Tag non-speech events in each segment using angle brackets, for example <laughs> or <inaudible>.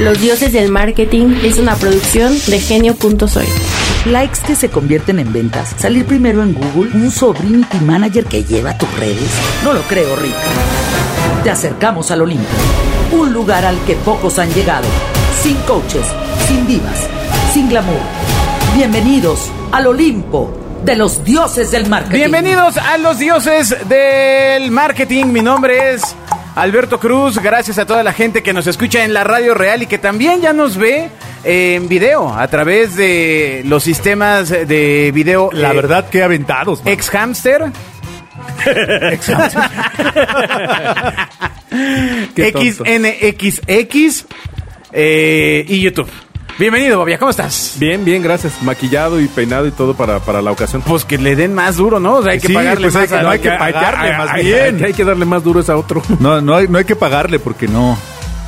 Los Dioses del Marketing es una producción de genio.soy. Likes que se convierten en ventas. Salir primero en Google. Un sobrinity manager que lleva tus redes. No lo creo, Rick. Te acercamos al Olimpo. Un lugar al que pocos han llegado. Sin coaches, sin divas, sin glamour. Bienvenidos al Olimpo de los dioses del marketing. Bienvenidos a los dioses del marketing. Mi nombre es Alberto Cruz. Gracias a toda la gente que nos escucha en la radio real y que también ya nos ve en video a través de los sistemas de video. La eh, verdad que aventados. man. Ex Hamster. <laughs> <laughs> Qué tonto. XNXX eh, y YouTube. Bienvenido, Bobia, ¿cómo estás? Bien, bien, gracias. Maquillado y peinado y todo para, para la ocasión. Pues que le den más duro, ¿no? O sea, hay que Sí, pagarle pues más hay que- a- no hay que a- pagarle a- más a- bien. Hay que darle más duro es a otro. <laughs> No, no hay, no hay que pagarle porque no.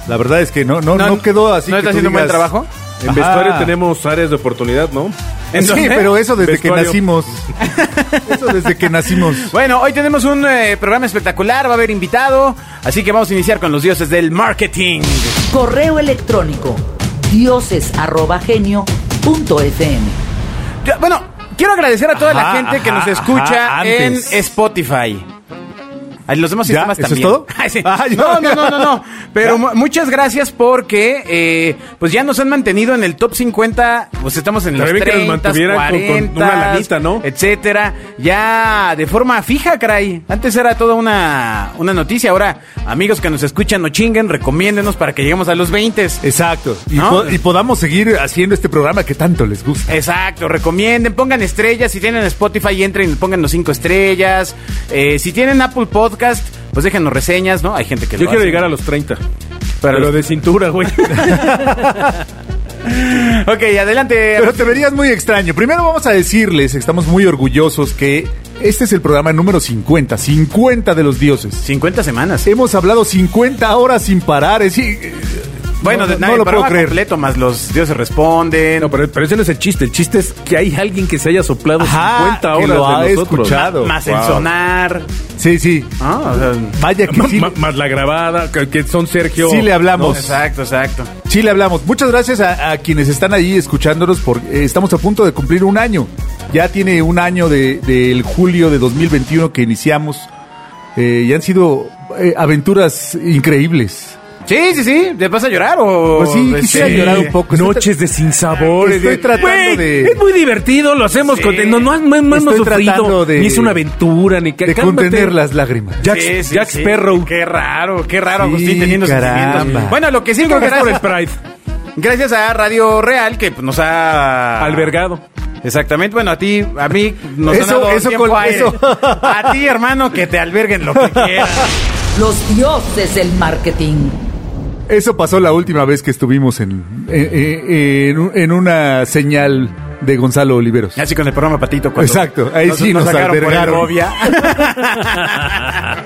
La verdad es que no, no, no, quedó así. ¿No que está tú haciendo un buen digas- trabajo? En Ajá. vestuario tenemos áreas de oportunidad, ¿no? ¿En Sí, dónde? pero eso desde que nacimos. Eso desde que nacimos. <laughs> Bueno, hoy tenemos un eh, programa espectacular, va a haber invitado, así que vamos a iniciar con los dioses del marketing. Correo electrónico dioses@genio.fm. Bueno, quiero agradecer a toda la Ajá, gente que nos escucha ajá, en. Spotify. Los demás ¿Ya? sistemas ¿Eso es también. todo? <laughs> Ay, sí. Ah, ya. no, no, no, no, no. Pero mu- muchas gracias porque eh, pues ya nos han mantenido en el top 50. Pues estamos en los Estaría bien que nos 30, mantuvieran con- con 40, una lanita, ¿no? etcétera. Ya de forma fija, caray. Antes era toda una, una noticia. Ahora, amigos que nos escuchan, no chinguen, recomiéndenos para que lleguemos a los 20. Exacto. Y, ¿No? po- y podamos seguir haciendo este programa que tanto les gusta. Exacto, recomienden, pongan estrellas, si tienen Spotify entren y pongan los cinco estrellas, Eh, si tienen Apple Podcast, pues déjenos reseñas, ¿no? Hay gente que Yo lo quiero hace. llegar a los 30. Pero los- de cintura, güey. <laughs> Ok, adelante. Pero te verías muy extraño. Primero vamos a decirles, estamos muy orgullosos que este es el programa número 50, 50 de los dioses. 50 semanas. Hemos hablado 50 horas sin parar. Es, decir, Bueno, no, de, no el lo puedo creer. completo, más los dioses responden. No, pero, pero ese no es el chiste. El chiste es que hay alguien que se haya soplado Ajá, 50 que horas lo ha de nosotros. escuchado. más el Wow. sonar. Sí, sí. ¿no? O sea, Vaya que sí, Más la grabada, que, que son Sergio. sí le hablamos. exacto, exacto. Sí le hablamos. Muchas gracias a, a quienes están ahí escuchándonos porque eh, estamos a punto de cumplir un año. Ya tiene un año de- del julio de 2021 que iniciamos eh, y han sido eh, aventuras increíbles. Sí, sí, sí. ¿Te vas a llorar o...? Pues sí, este, quisiera llorar un poco. Noches de sinsabores. Estoy de- tratando Güey, de- Es muy divertido, lo hacemos Sí. con... No, no, no, no hemos Estoy tratando sufrido. de- Ni es una aventura, ni... de cálmate. contener las lágrimas. Jack, Sí, sí, Jack sí. Sparrow. Qué raro, qué raro, Sí, Agustín, teniendo caramba. sentimientos. Bueno, lo que sí, Gracias gracias, por el Pride. gracias a Radio Real, que pues, nos ha... Albergado. Exactamente, bueno, a ti, a mí nos Eso- han dado eso tiempo eso. A ti, hermano, que te alberguen lo que <laughs> quieras. Los dioses del marketing. Eso pasó la última vez que estuvimos en, en, en- en un- en una señal de Gonzalo Oliveros. Así con el programa Patito. Cuando Exacto, ahí sí nos albergaron. Herovia. <laughs>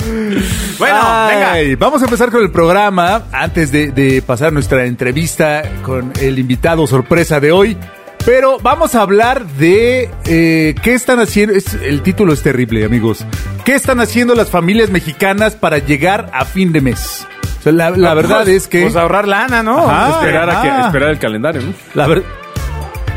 bueno, venga. Vamos a empezar con el programa antes de, de pasar nuestra entrevista con el invitado sorpresa de hoy. Pero vamos a hablar de eh, qué están haciendo. es- el título es terrible, amigos. ¿Qué están haciendo las familias mexicanas para llegar a fin de mes? O sea, la, la verdad es que. Pues ahorrar lana, ¿no? Ajá. esperar, a que, esperar el calendario, ¿no? La verdad.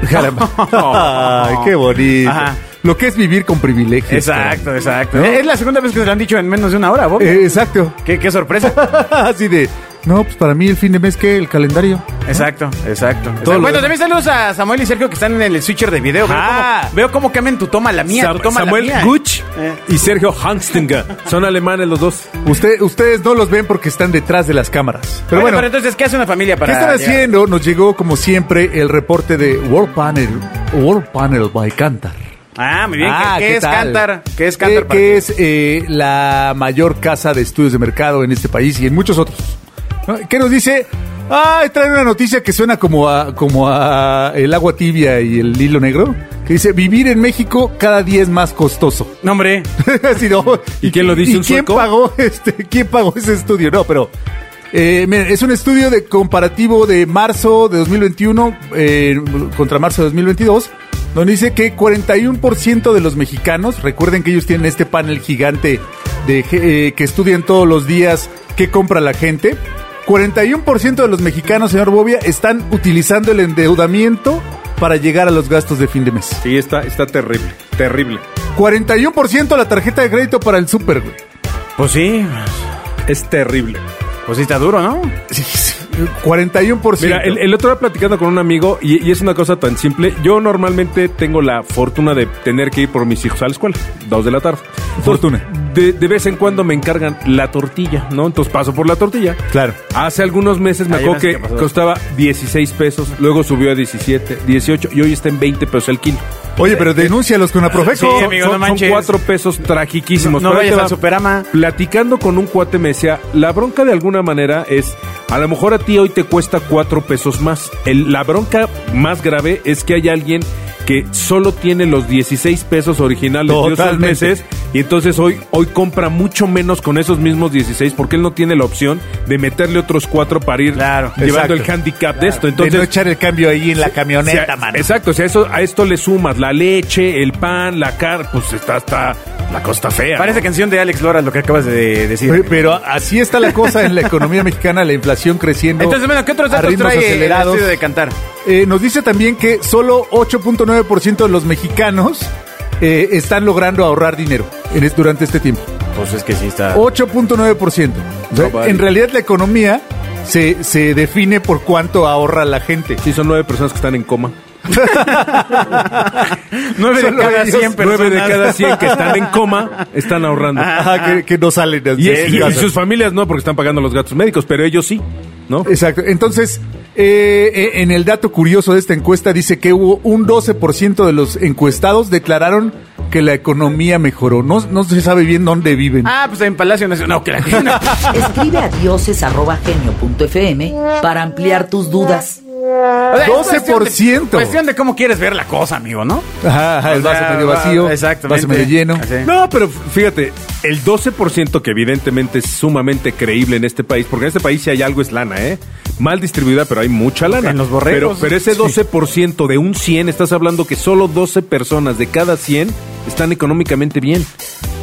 <laughs> Ay, qué bonito. Ajá. Lo que es vivir con privilegios. Exacto, exacto. ¿No? Es la segunda vez que se lo han dicho en menos de una hora, Bob. Eh, exacto. ¿Qué, qué sorpresa. <laughs> Así de. No, pues para mí el fin de mes, ¿qué? El calendario. Exacto, exacto. Todo lo bueno, también saludos a Samuel y Sergio que están en el switcher de video. Veo cómo, veo cómo cambian tu toma a la mía, Sam- tu toma a la Samuel mía. Guch Eh. y Sergio Hanstinger. Son alemanes los dos. Usted, ustedes no los ven porque están detrás de las cámaras. Pero bueno, bueno, pero entonces, ¿qué hace una familia ¿qué para...? están haciendo? Nos llegó, como siempre, el reporte de World Panel, World Panel by Cantar. Ah, muy bien. Ah, ¿Qué, qué es? Cantar? ¿Qué es Cantar? Para que ti? es eh, la mayor casa de estudios de mercado en este país y en muchos otros. ¿Qué nos dice? Ah, trae una noticia que suena como a, como a el agua tibia y el hilo negro. Que dice, vivir en México cada día es más costoso. No, hombre. <laughs> ¿Y quién lo dice, ¿Y un quién sueco? pagó <laughs> este? ¿Quién pagó ese estudio? No, pero eh, miren, es un estudio de comparativo de marzo de 2021 eh, contra marzo de 2022, donde dice que 41% de los mexicanos, recuerden que ellos tienen este panel gigante de eh, que estudian todos los días qué compra la gente. 41% de los mexicanos, señor Bobia, están utilizando el endeudamiento para llegar a los gastos de fin de mes. Sí, está, está terrible, terrible. 41% la tarjeta de crédito para el súper, güey. Pues sí, Es terrible. pues sí está duro, ¿no? 41%. Mira, el, el otro día platicando con un amigo, y, y es una cosa tan simple. Yo normalmente tengo la fortuna de tener que ir por mis hijos a la escuela, dos de la tarde. Fortuna. De, de vez en cuando me encargan la tortilla, ¿no? Entonces paso por la tortilla. Claro. Hace algunos meses me acuerdo que costaba 16 pesos, luego subió a 17, 18 y hoy está en 20 pesos el kilo. Oye, pero denúncialos con la Profeco. Sí, amigo, no son, cuatro pesos tragiquísimos. No Pero ahí vayas. Superama. Platicando con un cuate me decía, la bronca de alguna manera es, a lo mejor a ti hoy te cuesta cuatro pesos más. El- la bronca más grave es que hay alguien que solo tiene los 16 pesos originales de esos Totalmente. meses y entonces hoy, hoy compra mucho menos con esos mismos 16 porque él no tiene la opción de meterle otros cuatro para ir Claro, llevando exacto. el handicap de esto. de Entonces, no echar el cambio ahí en la si camioneta, a- mano. Exacto, si a, eso, a esto le sumas la leche, el pan, la carne, pues está, está la costa fea. Parece ¿no? canción de Alex Lora lo que acabas de decir. Oye, Pero así está la cosa en la economía mexicana, la inflación creciendo. Entonces, bueno, ¿qué otros datos ritmos trae el acelerados. estudio de cantar? Eh, nos dice también que solo 8.9% de los mexicanos eh, están logrando ahorrar dinero en es- durante este tiempo. Pues es que sí está. 8.9%. O sea, No, vale. En realidad la economía se, se define por cuánto ahorra la gente. Sí, son nueve personas que están en coma. <laughs> Nueve de cada 100 personas. Nueve de cada <laughs> cien que están en coma están ahorrando. Ajá, que, que no salen de Y, y- y sus familias no, porque están pagando los gastos médicos, pero ellos sí, ¿no? Exacto. Entonces, eh, eh, en el dato curioso de esta encuesta dice que hubo un 12% de los encuestados declararon que la economía mejoró. No, no se sabe bien dónde viven. Ah, pues en Palacio Nacional. No, que la <laughs> Escribe a dioses.genio.fm para ampliar tus dudas. O sea, es 12%. Cuestión de, cuestión de cómo quieres ver la cosa, amigo, ¿no? Ajá, ajá, el vaso sea, medio va- vacío, exactamente. vaso medio lleno. Así. No, pero fíjate, el 12% que evidentemente es sumamente creíble en este país, porque en este país si hay algo es lana, ¿eh? Mal distribuida, pero hay mucha lana. En los borregos. Pero, pero ese 12% de un 100, estás hablando que solo 12 personas de cada 100 están económicamente bien.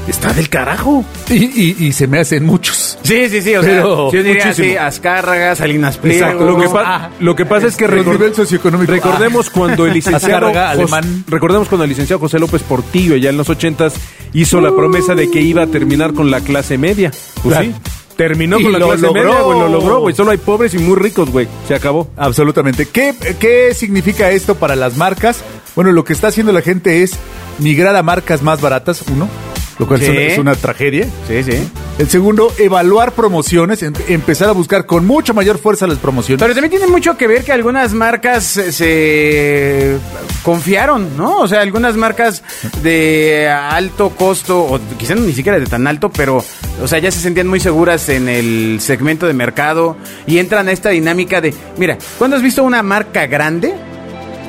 Está del carajo. Y, y- y se me hacen muchos. Sí, sí, sí. O Pero sea, yo diría muchísimo. así, Azcárraga, Salinas Pliego. Exacto. Lo que, pa- Ah, lo que pasa es que El recor- nivel socioeconómico. recordemos cuando el licenciado Azcárraga, Jos- alemán. recordemos cuando el licenciado José López Portillo ya en los ochentas hizo la promesa de que iba a terminar con la clase media. Pues Claro. sí. Terminó Y con la lo clase logró. media, güey, lo logró, güey. Solo hay pobres y muy ricos, güey. Se acabó. Absolutamente. ¿Qué, ¿Qué significa esto para las marcas? Bueno, lo que está haciendo la gente es migrar a marcas más baratas, uno, lo cual es, una, es una tragedia. Sí, sí. El segundo, evaluar promociones, em- empezar a buscar con mucha mayor fuerza las promociones. Pero también tiene mucho que ver que algunas marcas eh, se confiaron, ¿no? O sea, algunas marcas de alto costo, o quizás ni siquiera de tan alto, pero, o sea, ya se sentían muy seguras en el segmento de mercado y entran a esta dinámica de, mira, ¿cuándo has visto una marca grande?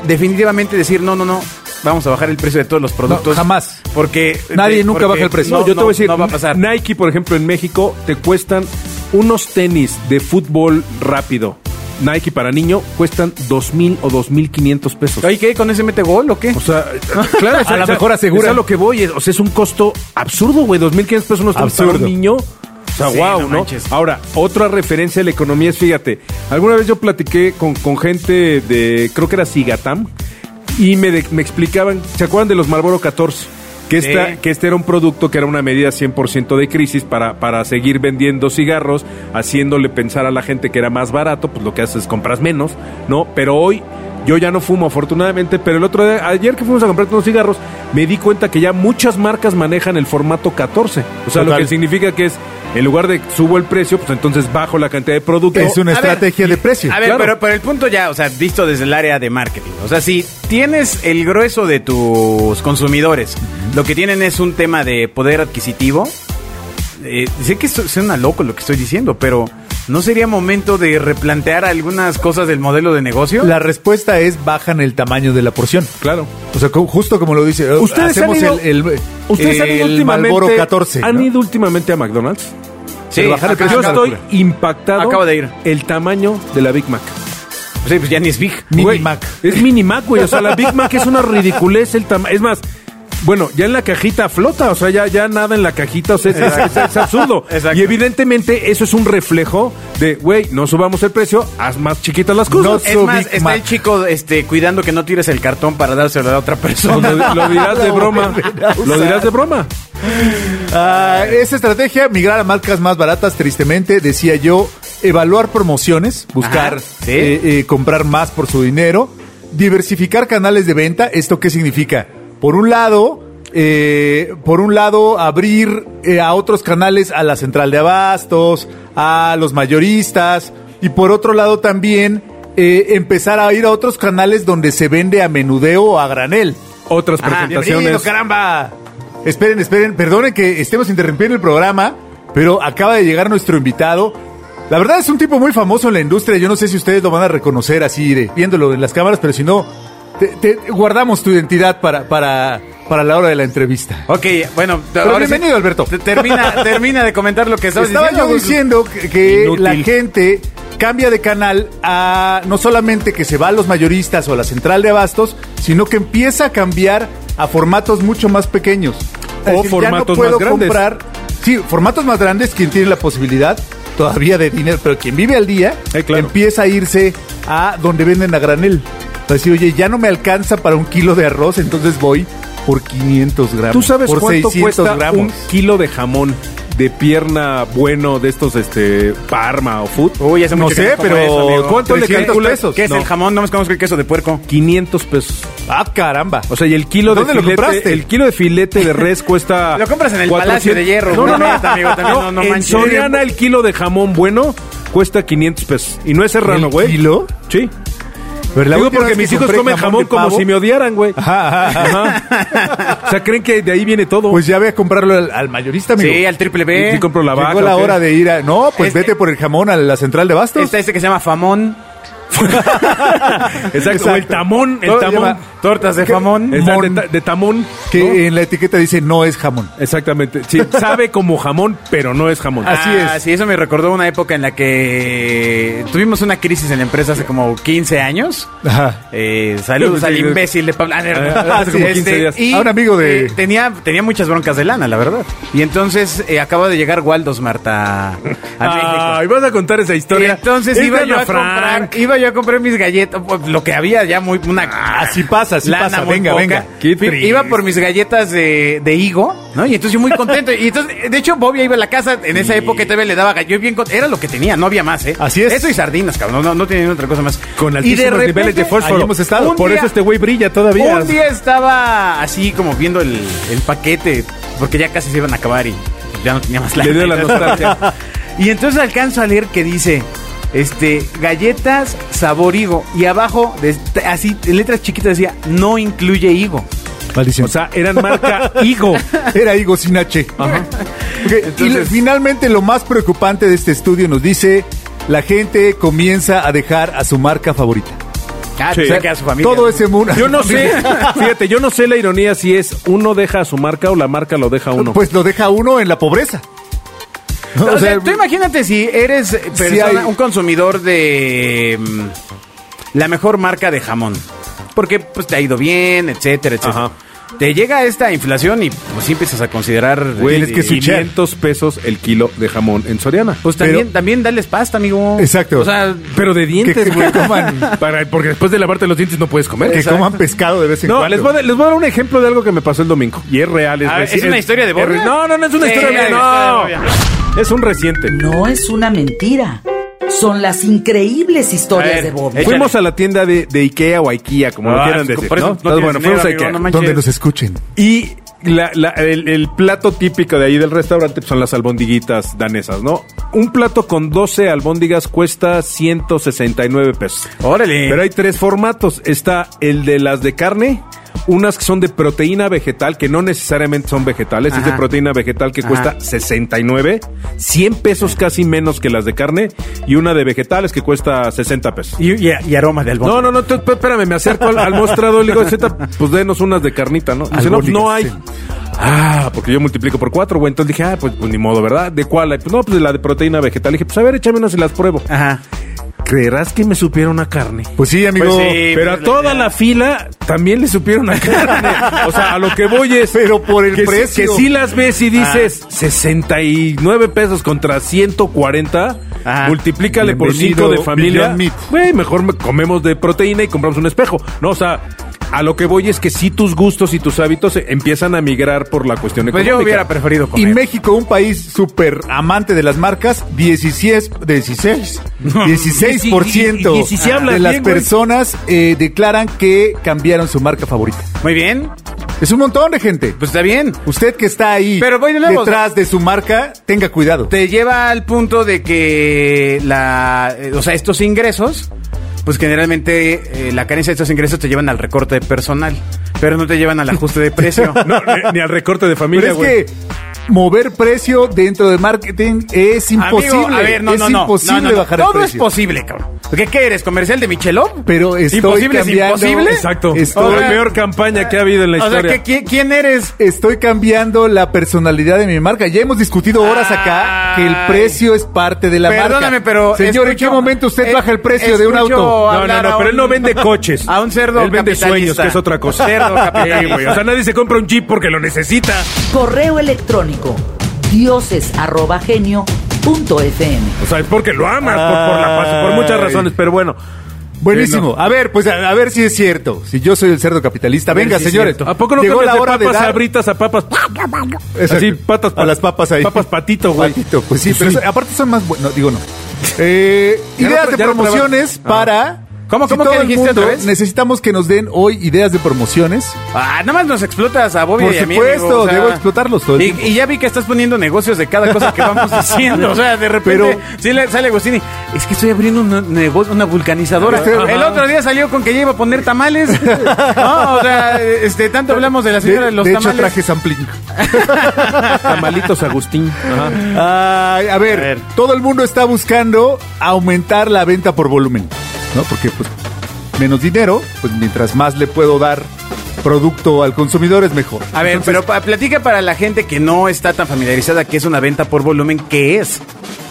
Definitivamente decir, no, no, no, vamos a bajar el precio de todos los productos. jamás. Porque... Nadie de- nunca porque baja el precio. No, yo te voy a decir, No va a pasar. Nike, por ejemplo, en México te cuestan unos tenis de fútbol rápido. Nike para niño cuestan dos mil o dos mil quinientos pesos. Oye, ¿qué? ¿Con ese mete gol o qué? O sea, <laughs> claro, <laughs> A lo mejor asegura. Es a lo que voy. O sea, es un costo absurdo, güey. 2.500 pesos unos tenis para Absurdo. un niño. O sea, Sí, wow, no. Ahora, otra referencia a la economía es, fíjate, alguna vez yo platiqué con, con gente de, creo que era Sigatam, y me, de- me explicaban, ¿se acuerdan de los Marlboro 14? Que, Sí. esta, que este era un producto que era una medida 100% de crisis para, para seguir vendiendo cigarros, haciéndole pensar a la gente que era más barato, pues lo que haces es compras menos, ¿no? Pero hoy yo ya no fumo afortunadamente, pero el otro día, ayer que fuimos a comprar unos cigarros, me di cuenta que ya muchas marcas manejan el formato 14. O sea, lo que significa que es, en lugar de subo el precio, pues entonces bajo la cantidad de producto. es una A ver, estrategia de precio. A ver, Claro. pero, pero el punto ya, o sea, visto desde el área de marketing. O sea, si tienes el grueso de tus consumidores, lo que tienen es un tema de poder adquisitivo. Eh, sé que esto suena loco lo que estoy diciendo, pero ¿no sería momento de replantear algunas cosas del modelo de negocio? La respuesta es bajan el tamaño de la porción. Claro. O sea, justo como lo dice, eh, Ustedes han hacemos ido- el, el, ¿Ustedes han ido el últimamente, Marlboro 14. ¿Han ¿no? ido últimamente a McDonald's? Sí, Pero bajar el acá- precio Yo estoy locura. impactado. Acabo de ir. El tamaño de la Big Mac. Sí, pues ya ni es big. Mini Güey, Mac. Es mini Mac, güey. O sea, la Big Mac es una ridiculez el tamaño. Es más, Bueno, ya en la cajita flota, o sea, ya, ya nada en la cajita, o sea, es, es- es absurdo. <laughs> Exacto. Y evidentemente eso es un reflejo de, güey, no subamos el precio, haz más chiquitas las cosas. No Es So más, Big está Mac. el chico este, cuidando que no tires el cartón para dárselo a la otra persona. Lo, lo <laughs> dirás de broma. Lo dirás de broma. Ah, esa estrategia, migrar a marcas más baratas, tristemente, decía yo, evaluar promociones, buscar Ajá, sí. eh, eh, comprar más por su dinero, diversificar canales de venta. ¿Esto qué significa? Por un lado, eh, por un lado, abrir eh, a otros canales a la central de abastos, a los mayoristas, y por otro lado también eh, empezar a ir a otros canales donde se vende a menudeo o a granel. Otras Ah, presentaciones. caramba. Esperen, esperen, perdonen que estemos interrumpiendo el programa, pero acaba de llegar nuestro invitado. La verdad es un tipo muy famoso en la industria. Yo no sé si ustedes lo van a reconocer así, de- viéndolo en las cámaras, pero si no, te, te- guardamos tu identidad para, para, para la hora de la entrevista. Ok, bueno, Pero ahora sí, bienvenido, Alberto. te- Termina, termina de comentar lo que estabas Estaba diciendo. yo diciendo que, la gente cambia de canal a no solamente que se va a los mayoristas o a la central de abastos, sino que empieza a cambiar a formatos mucho más pequeños. O ya formatos puedo más grandes. comprar, sí, formatos más grandes, quien tiene la posibilidad todavía de dinero, pero quien vive al día Eh, claro. empieza a irse a donde venden a granel. Para decir, oye, ya no me alcanza para un kilo de arroz, entonces voy por 500 gramos. ¿Tú sabes por cuánto 600 cuesta gramos. un kilo de jamón de pierna bueno de estos, este, Parma o Food? Uy, hace No mucho sé, pero eso, amigo. ¿cuánto le 300 calculas? pesos? ¿Qué es No. el jamón? No me conozco el queso de puerco. 500 pesos. Ah, caramba. O sea, y el kilo de ¿Dónde lo filete, compraste? el kilo de filete de res <laughs> cuesta Lo compras en el 400. Palacio de Hierro, No, no, no, neta, amigo, también no- no en manches. Soriana el kilo de jamón bueno cuesta 500 pesos y no es serrano, ¿El güey. kilo? Sí. Pero la Digo última porque vez mis que hijos compré comen jamón de como pavo- si me odiaran, güey. Ajá, ajá. Ajá. O sea, creen que de ahí viene todo. Pues ya voy a comprarlo al, al mayorista, amigo. Sí, al triple B. Y sí compro la vaca. Llegó la ¿o qué? hora de ir a... No, pues Este- vete por el jamón a la central de Bastos. Está este que se llama famón. <laughs> Exacto. O el tamón, el Todo tamón. Tortas de. Exacto, Mon. de, ta- de tamón. que ¿no? en la etiqueta dice no es jamón. Exactamente. Sí, <laughs> sabe como jamón, pero no es jamón. Así Ah, es. Sí, eso me recordó una época en la que tuvimos una crisis en la empresa hace como 15 años. Ajá. Eh, saludos Sí, al imbécil de Pablo. Ah, hace como 15 días. y, A un amigo de- eh, tenía, tenía muchas broncas de lana, la verdad. Y entonces eh, acaba de llegar Waldos Marta a <laughs> México. Ay, vas a contar esa Y historia. entonces Es iba de yo, Ana a comprar, Frank. iba yo a comprar mis galletas, pues, lo que había ya muy una Así pasa, así lana pasa. muy Venga, poca. venga. Qué. Iba por mis galletas de, de higo, ¿no? Y entonces yo muy contento. Y entonces, de hecho, Bobia iba a la casa en esa época todavía le daba gallo bien Era lo que tenía, no había más, ¿eh? Así es. Eso y sardinas, cabrón. No, no tenía otra cosa más. Con Y altísimos repente, niveles de fósforo. hemos estado. Por día- eso este güey brilla todavía. Un día estaba así como viendo el, el paquete, porque ya casi se iban a acabar y ya no tenía más Le dio la nostalgia. <laughs> y entonces alcanzo a leer que dice, este, galletas sabor higo. Y abajo, de- así, en letras chiquitas decía, no incluye higo. Maldición. O sea, eran marca <laughs> Higo. Era Higo sin H. Ajá. Y finalmente lo más preocupante de este estudio nos dice, la gente comienza a dejar a su marca favorita. Ah, Sí. o sea, que a su familia. Todo ese mundo. Yo no <laughs> sé, fíjate, yo no sé la ironía si es uno deja a su marca o la marca lo deja a uno. Pues lo deja uno en la pobreza. ¿No? <laughs> O sea, tú imagínate si eres persona, hay- un consumidor de mm, la mejor marca de jamón. Porque pues te ha ido bien, etcétera, etcétera. Ajá. Te llega esta inflación y pues sí empiezas a considerar Güey, tienes que es switchar. 500 pesos el kilo de jamón en Soriana. Pues también, Pero- también dales pasta, amigo. Exacto. O sea, Pero de que, dientes, que güey. coman, <laughs> Para, porque después de lavarte los dientes no puedes comer. que Exacto. coman pescado de vez en No, cuando. les voy, a, les voy a dar un ejemplo de algo que me pasó el domingo. Y es real. Es, A ver, reci- ¿es una historia de Bobia? No, no, no es una Sí, historia de es No, historia es un reciente. No es una mentira. Son las increíbles historias ver, de Bob. échale. Fuimos a la tienda de, de Ikea o Ikea, como lo Ah, quieran decir. ¿no? Entonces, bueno, dinero, fuimos a amigo, Ikea. no. Donde nos escuchen. Y la- la- el, el plato típico de ahí del restaurante pues, son las albondiguitas danesas, ¿no? Un plato con 12 albóndigas cuesta 169 pesos. órale. Pero hay tres formatos. Está el de las de carne, unas que son de proteína vegetal, que no necesariamente son vegetales, es de proteína vegetal que Ajá. cuesta 69, 100 pesos casi menos que las de carne, y una de vegetales que cuesta 60 pesos. y, y- y aroma de albón. No, no, no, espérame, me acerco al, al mostrador y le digo, "Zeta, pues denos unas de carnita, ¿no? Dice, no, pues no hay. Ah, porque yo multiplico por cuatro, güey. Entonces dije, ah, pues, pues ni modo, ¿verdad? ¿De cuál? hay? Pues no, pues de la de proteína vegetal. dije, pues a ver, échame unas y las pruebo. Ajá. ¿Creerás que me supieron a carne? Pues sí, amigo. Pues sí. Pero a toda la fila también le supieron a carne. O sea, a lo que voy es. <laughs> Pero por el que, precio. que sí las ves y dices 69 pesos contra 140. Ajá. Multiplícale por Bienvenido, 5 de familia. Güey, mejor me- comemos de proteína y compramos un espejo. No, o sea. A lo que voy es que sí tus gustos y tus hábitos empiezan a migrar por la cuestión Pues económica. yo hubiera preferido Y comer. México, un país súper amante de las marcas, 16, 16, 16% y si se habla de las bien, personas eh, declaran que cambiaron su marca favorita. Muy bien. Es un montón de gente. Pues está bien. Usted que está ahí Pero voy de nuevo, detrás de su marca, tenga cuidado. Te lleva al punto de que la, eh, o sea, estos ingresos, pues generalmente eh, la carencia de estos ingresos te llevan al recorte de personal, pero no te llevan al ajuste de precio. <laughs> No, ni, ni al recorte de Pero familia, es güey. que mover precio dentro de marketing es imposible. Amigo, a ver, no, es no, no, imposible no, bajar Todo el precio. es posible, cabrón. ¿Qué, qué eres? ¿Comercial de Michelob? Pero estoy ¿Imposible es cambiando. imposible? Exacto. Estoy- la peor campaña que ha habido en la O sea, historia. ¿qué- qui- ¿quién eres? Estoy cambiando la personalidad de mi marca. Ya hemos discutido horas acá que el precio es parte de la marca. Perdóname, pero Señor, ¿en qué momento usted eh, baja el precio de un auto? No, no, hablar no, a pero él no vende coches. <laughs> A un cerdo Él vende sueños, que es otra cosa. Cerdo <laughs> Sí, capitalista. güey. O sea, nadie se compra un Jeep porque lo necesita. Correo electrónico dioses@genio.fm. O sea, es porque lo amas, por, por la paz, por muchas razones. Pero bueno. Buenísimo. Sí, no. A ver, pues a, a ver si es cierto. Si yo soy el cerdo capitalista. Venga, si señores. ¿A poco no Llegó la de hora de papas dar... sabritas a papas? Exacto. Así, patas a las papas ahí. Papas patito, güey. Patito, pues sí, pero Sí. eso- aparte son más buenos. No, digo no. Eh, ideas de promociones para. ¿Cómo, si cómo que dijiste mundo otra vez? Necesitamos que nos den hoy ideas de promociones. Ah, nada más nos explotas a Bobby Por y a mí, supuesto, amigo, o sea, debo explotarlos todo el y, tiempo. y ya vi que estás poniendo negocios de cada cosa que vamos <laughs> diciendo. O sea, de repente Pero- sale Agostini. Es que estoy abriendo un negocio, una vulcanizadora. Este- El otro día salió con que ya iba a poner tamales. <laughs> No, o sea, este, tanto hablamos de la señora de, los de hecho, tamales. traje sampling. <laughs> Tamalitos Agustín. Ajá. Ay, a, ver, A ver. todo el mundo está buscando aumentar la venta por volumen, ¿no? Porque pues menos dinero, pues mientras más le puedo dar producto al consumidor es mejor. A ver, Entonces, pero pa- platica para la gente que no está tan familiarizada que es una venta por volumen, ¿qué es?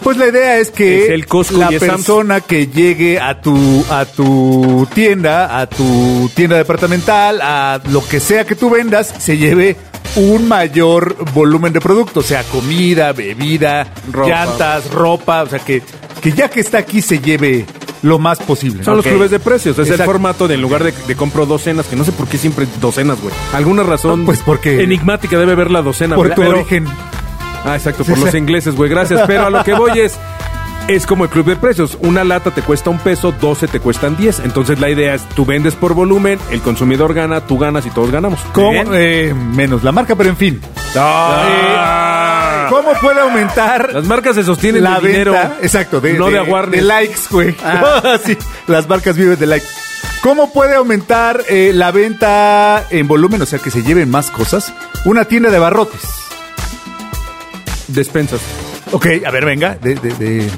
pues la idea es que Es el Costco la y es persona que llegue a tu a tu tienda, a tu tienda departamental, a lo que sea que tú vendas, se lleve un mayor volumen de productos, o sea, comida, bebida, Ropa. llantas, ropa, o sea, que, que ya que está aquí se lleve lo más posible. Son los clubes de precios. Es Exacto. el formato de en lugar de, de compro docenas, que no sé por qué siempre docenas, güey. Alguna razón Pues porque- enigmática debe haber la docena. Por tu Pero- origen. Ah, exacto, por Sí, los sí. ingleses, güey. Gracias. Pero a lo que voy es. Es como el club de precios. Una lata te cuesta un peso, 12 te cuestan 10. Entonces la idea es, tú vendes por volumen, el consumidor gana, tú ganas y todos ganamos. ¿Cómo? Eh, menos la marca, pero en fin. Ah. ¿Cómo puede aumentar Las marcas se sostienen la de dinero. venta? Exacto, de, no de, de likes, güey. <laughs> Ah. sí, las marcas viven de likes. ¿Cómo puede aumentar eh, la venta en volumen? O sea, que se lleven más cosas. Una tienda de barrotes. Despensas. Ok, a ver, venga. De, de- de-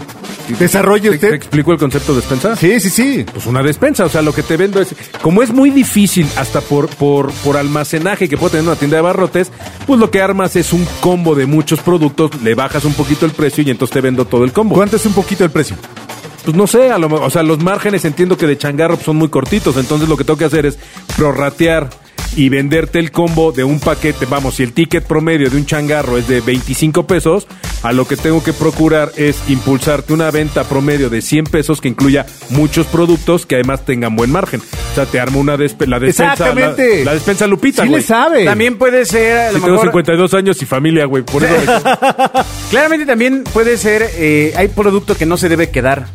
desarrolle ¿Te, te explico el concepto de despensa? Sí, sí, sí. Pues una despensa, o sea, lo que te vendo es, como es muy difícil hasta por, por, por almacenaje que puede tener una tienda de barrotes, pues lo que armas es un combo de muchos productos, le bajas un poquito el precio y entonces te vendo todo el combo. ¿Cuánto es un poquito el precio? Pues no sé, a lo, o sea, los márgenes entiendo que de changarro pues, son muy cortitos, entonces lo que tengo que hacer es prorratear y venderte el combo de un paquete, vamos, si el ticket promedio de un changarro es de 25 pesos, a lo que tengo que procurar es impulsarte una venta promedio de 100 pesos que incluya muchos productos que además tengan buen margen. O sea, te armo una despe- la despensa, Exactamente. La, la despensa Lupita, Sí güey. le sabe. También puede ser, a lo tengo mejor, 52 años y familia, güey, por eso... <laughs> claramente también puede ser, eh, hay producto que no se debe quedar,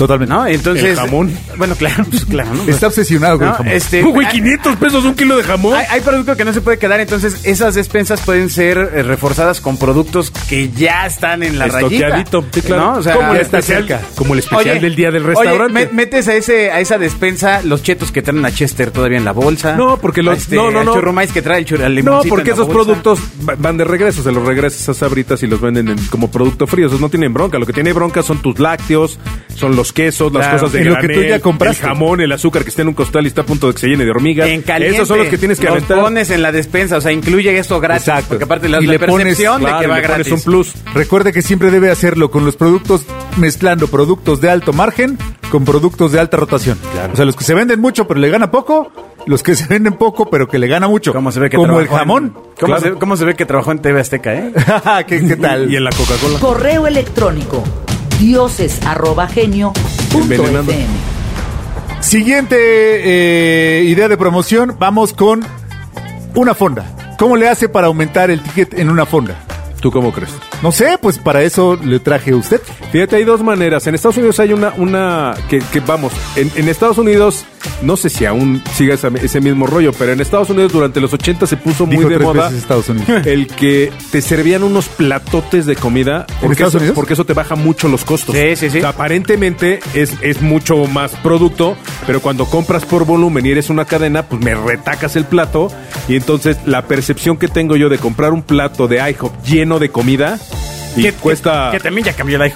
Totalmente. ¿no? Entonces, El jamón. Bueno, claro, pues claro, ¿no? Está obsesionado con No, el jamón. este, Güey, 500 pesos un kilo de jamón. Hay, hay producto que no se puede quedar, entonces esas despensas pueden ser eh, reforzadas con productos que ya están en la rayita. Sí, claro. ¿no? O sea, como, el especial, cerca. como el especial Oye, del día del restaurante. me- metes a ese a esa despensa los chetos que traen a Chester todavía en la bolsa. No, porque los- este, no, no, no. churrumais que trae el, el No, porque esos bolsa. productos va- van de regreso, se los regresas a sabritas y los venden en- como producto frío. Esos no tienen bronca. Lo que tiene bronca son tus lácteos, son los los quesos, las Claro. cosas de En lo que tú granel, ya compraste. el jamón, el azúcar que está en un costal y está a punto de que se llene de hormigas. En caliente. Esos son los que tienes que los aventar. pones en la despensa, o sea, incluye esto gratis. Exacto. Porque aparte la, Y la le pones- Claro, que va le pones gratis. un plus. Recuerde que siempre debe hacerlo con los productos, mezclando productos de alto margen con productos de alta rotación. O sea, los que se venden mucho pero le gana poco, los que se venden poco pero que le gana mucho. ¿Cómo se ve que Como el en- jamón. ¿Cómo, Claro. se, cómo se ve que trabajó en TV Azteca, eh? <laughs> ¿Qué, qué tal? Y en la Coca-Cola. Correo electrónico dioses@genio.fm. Siguiente eh, idea de promoción, vamos con una fonda. ¿Cómo le hace para aumentar el ticket en una fonda? ¿Tú cómo crees? No sé, pues para eso le traje a usted. Fíjate, hay dos maneras. En Estados Unidos hay una, una que, que, vamos, en, en Estados Unidos, no sé si aún siga ese mismo rollo, pero en Estados Unidos durante los 80 se puso muy Dijo de tres moda veces Estados Unidos. <laughs> el que te servían unos platotes de comida. Porque Estados eso, Unidos? Porque eso te baja mucho los costos. Sí, sí, sí. O sea, aparentemente es, es mucho más producto, pero cuando compras por volumen y eres una cadena, pues me retacas el plato. Y entonces la percepción que tengo yo de comprar un plato de IHOP lleno de comida y Que- cuesta... Que, que también ya cambió la ¿eh?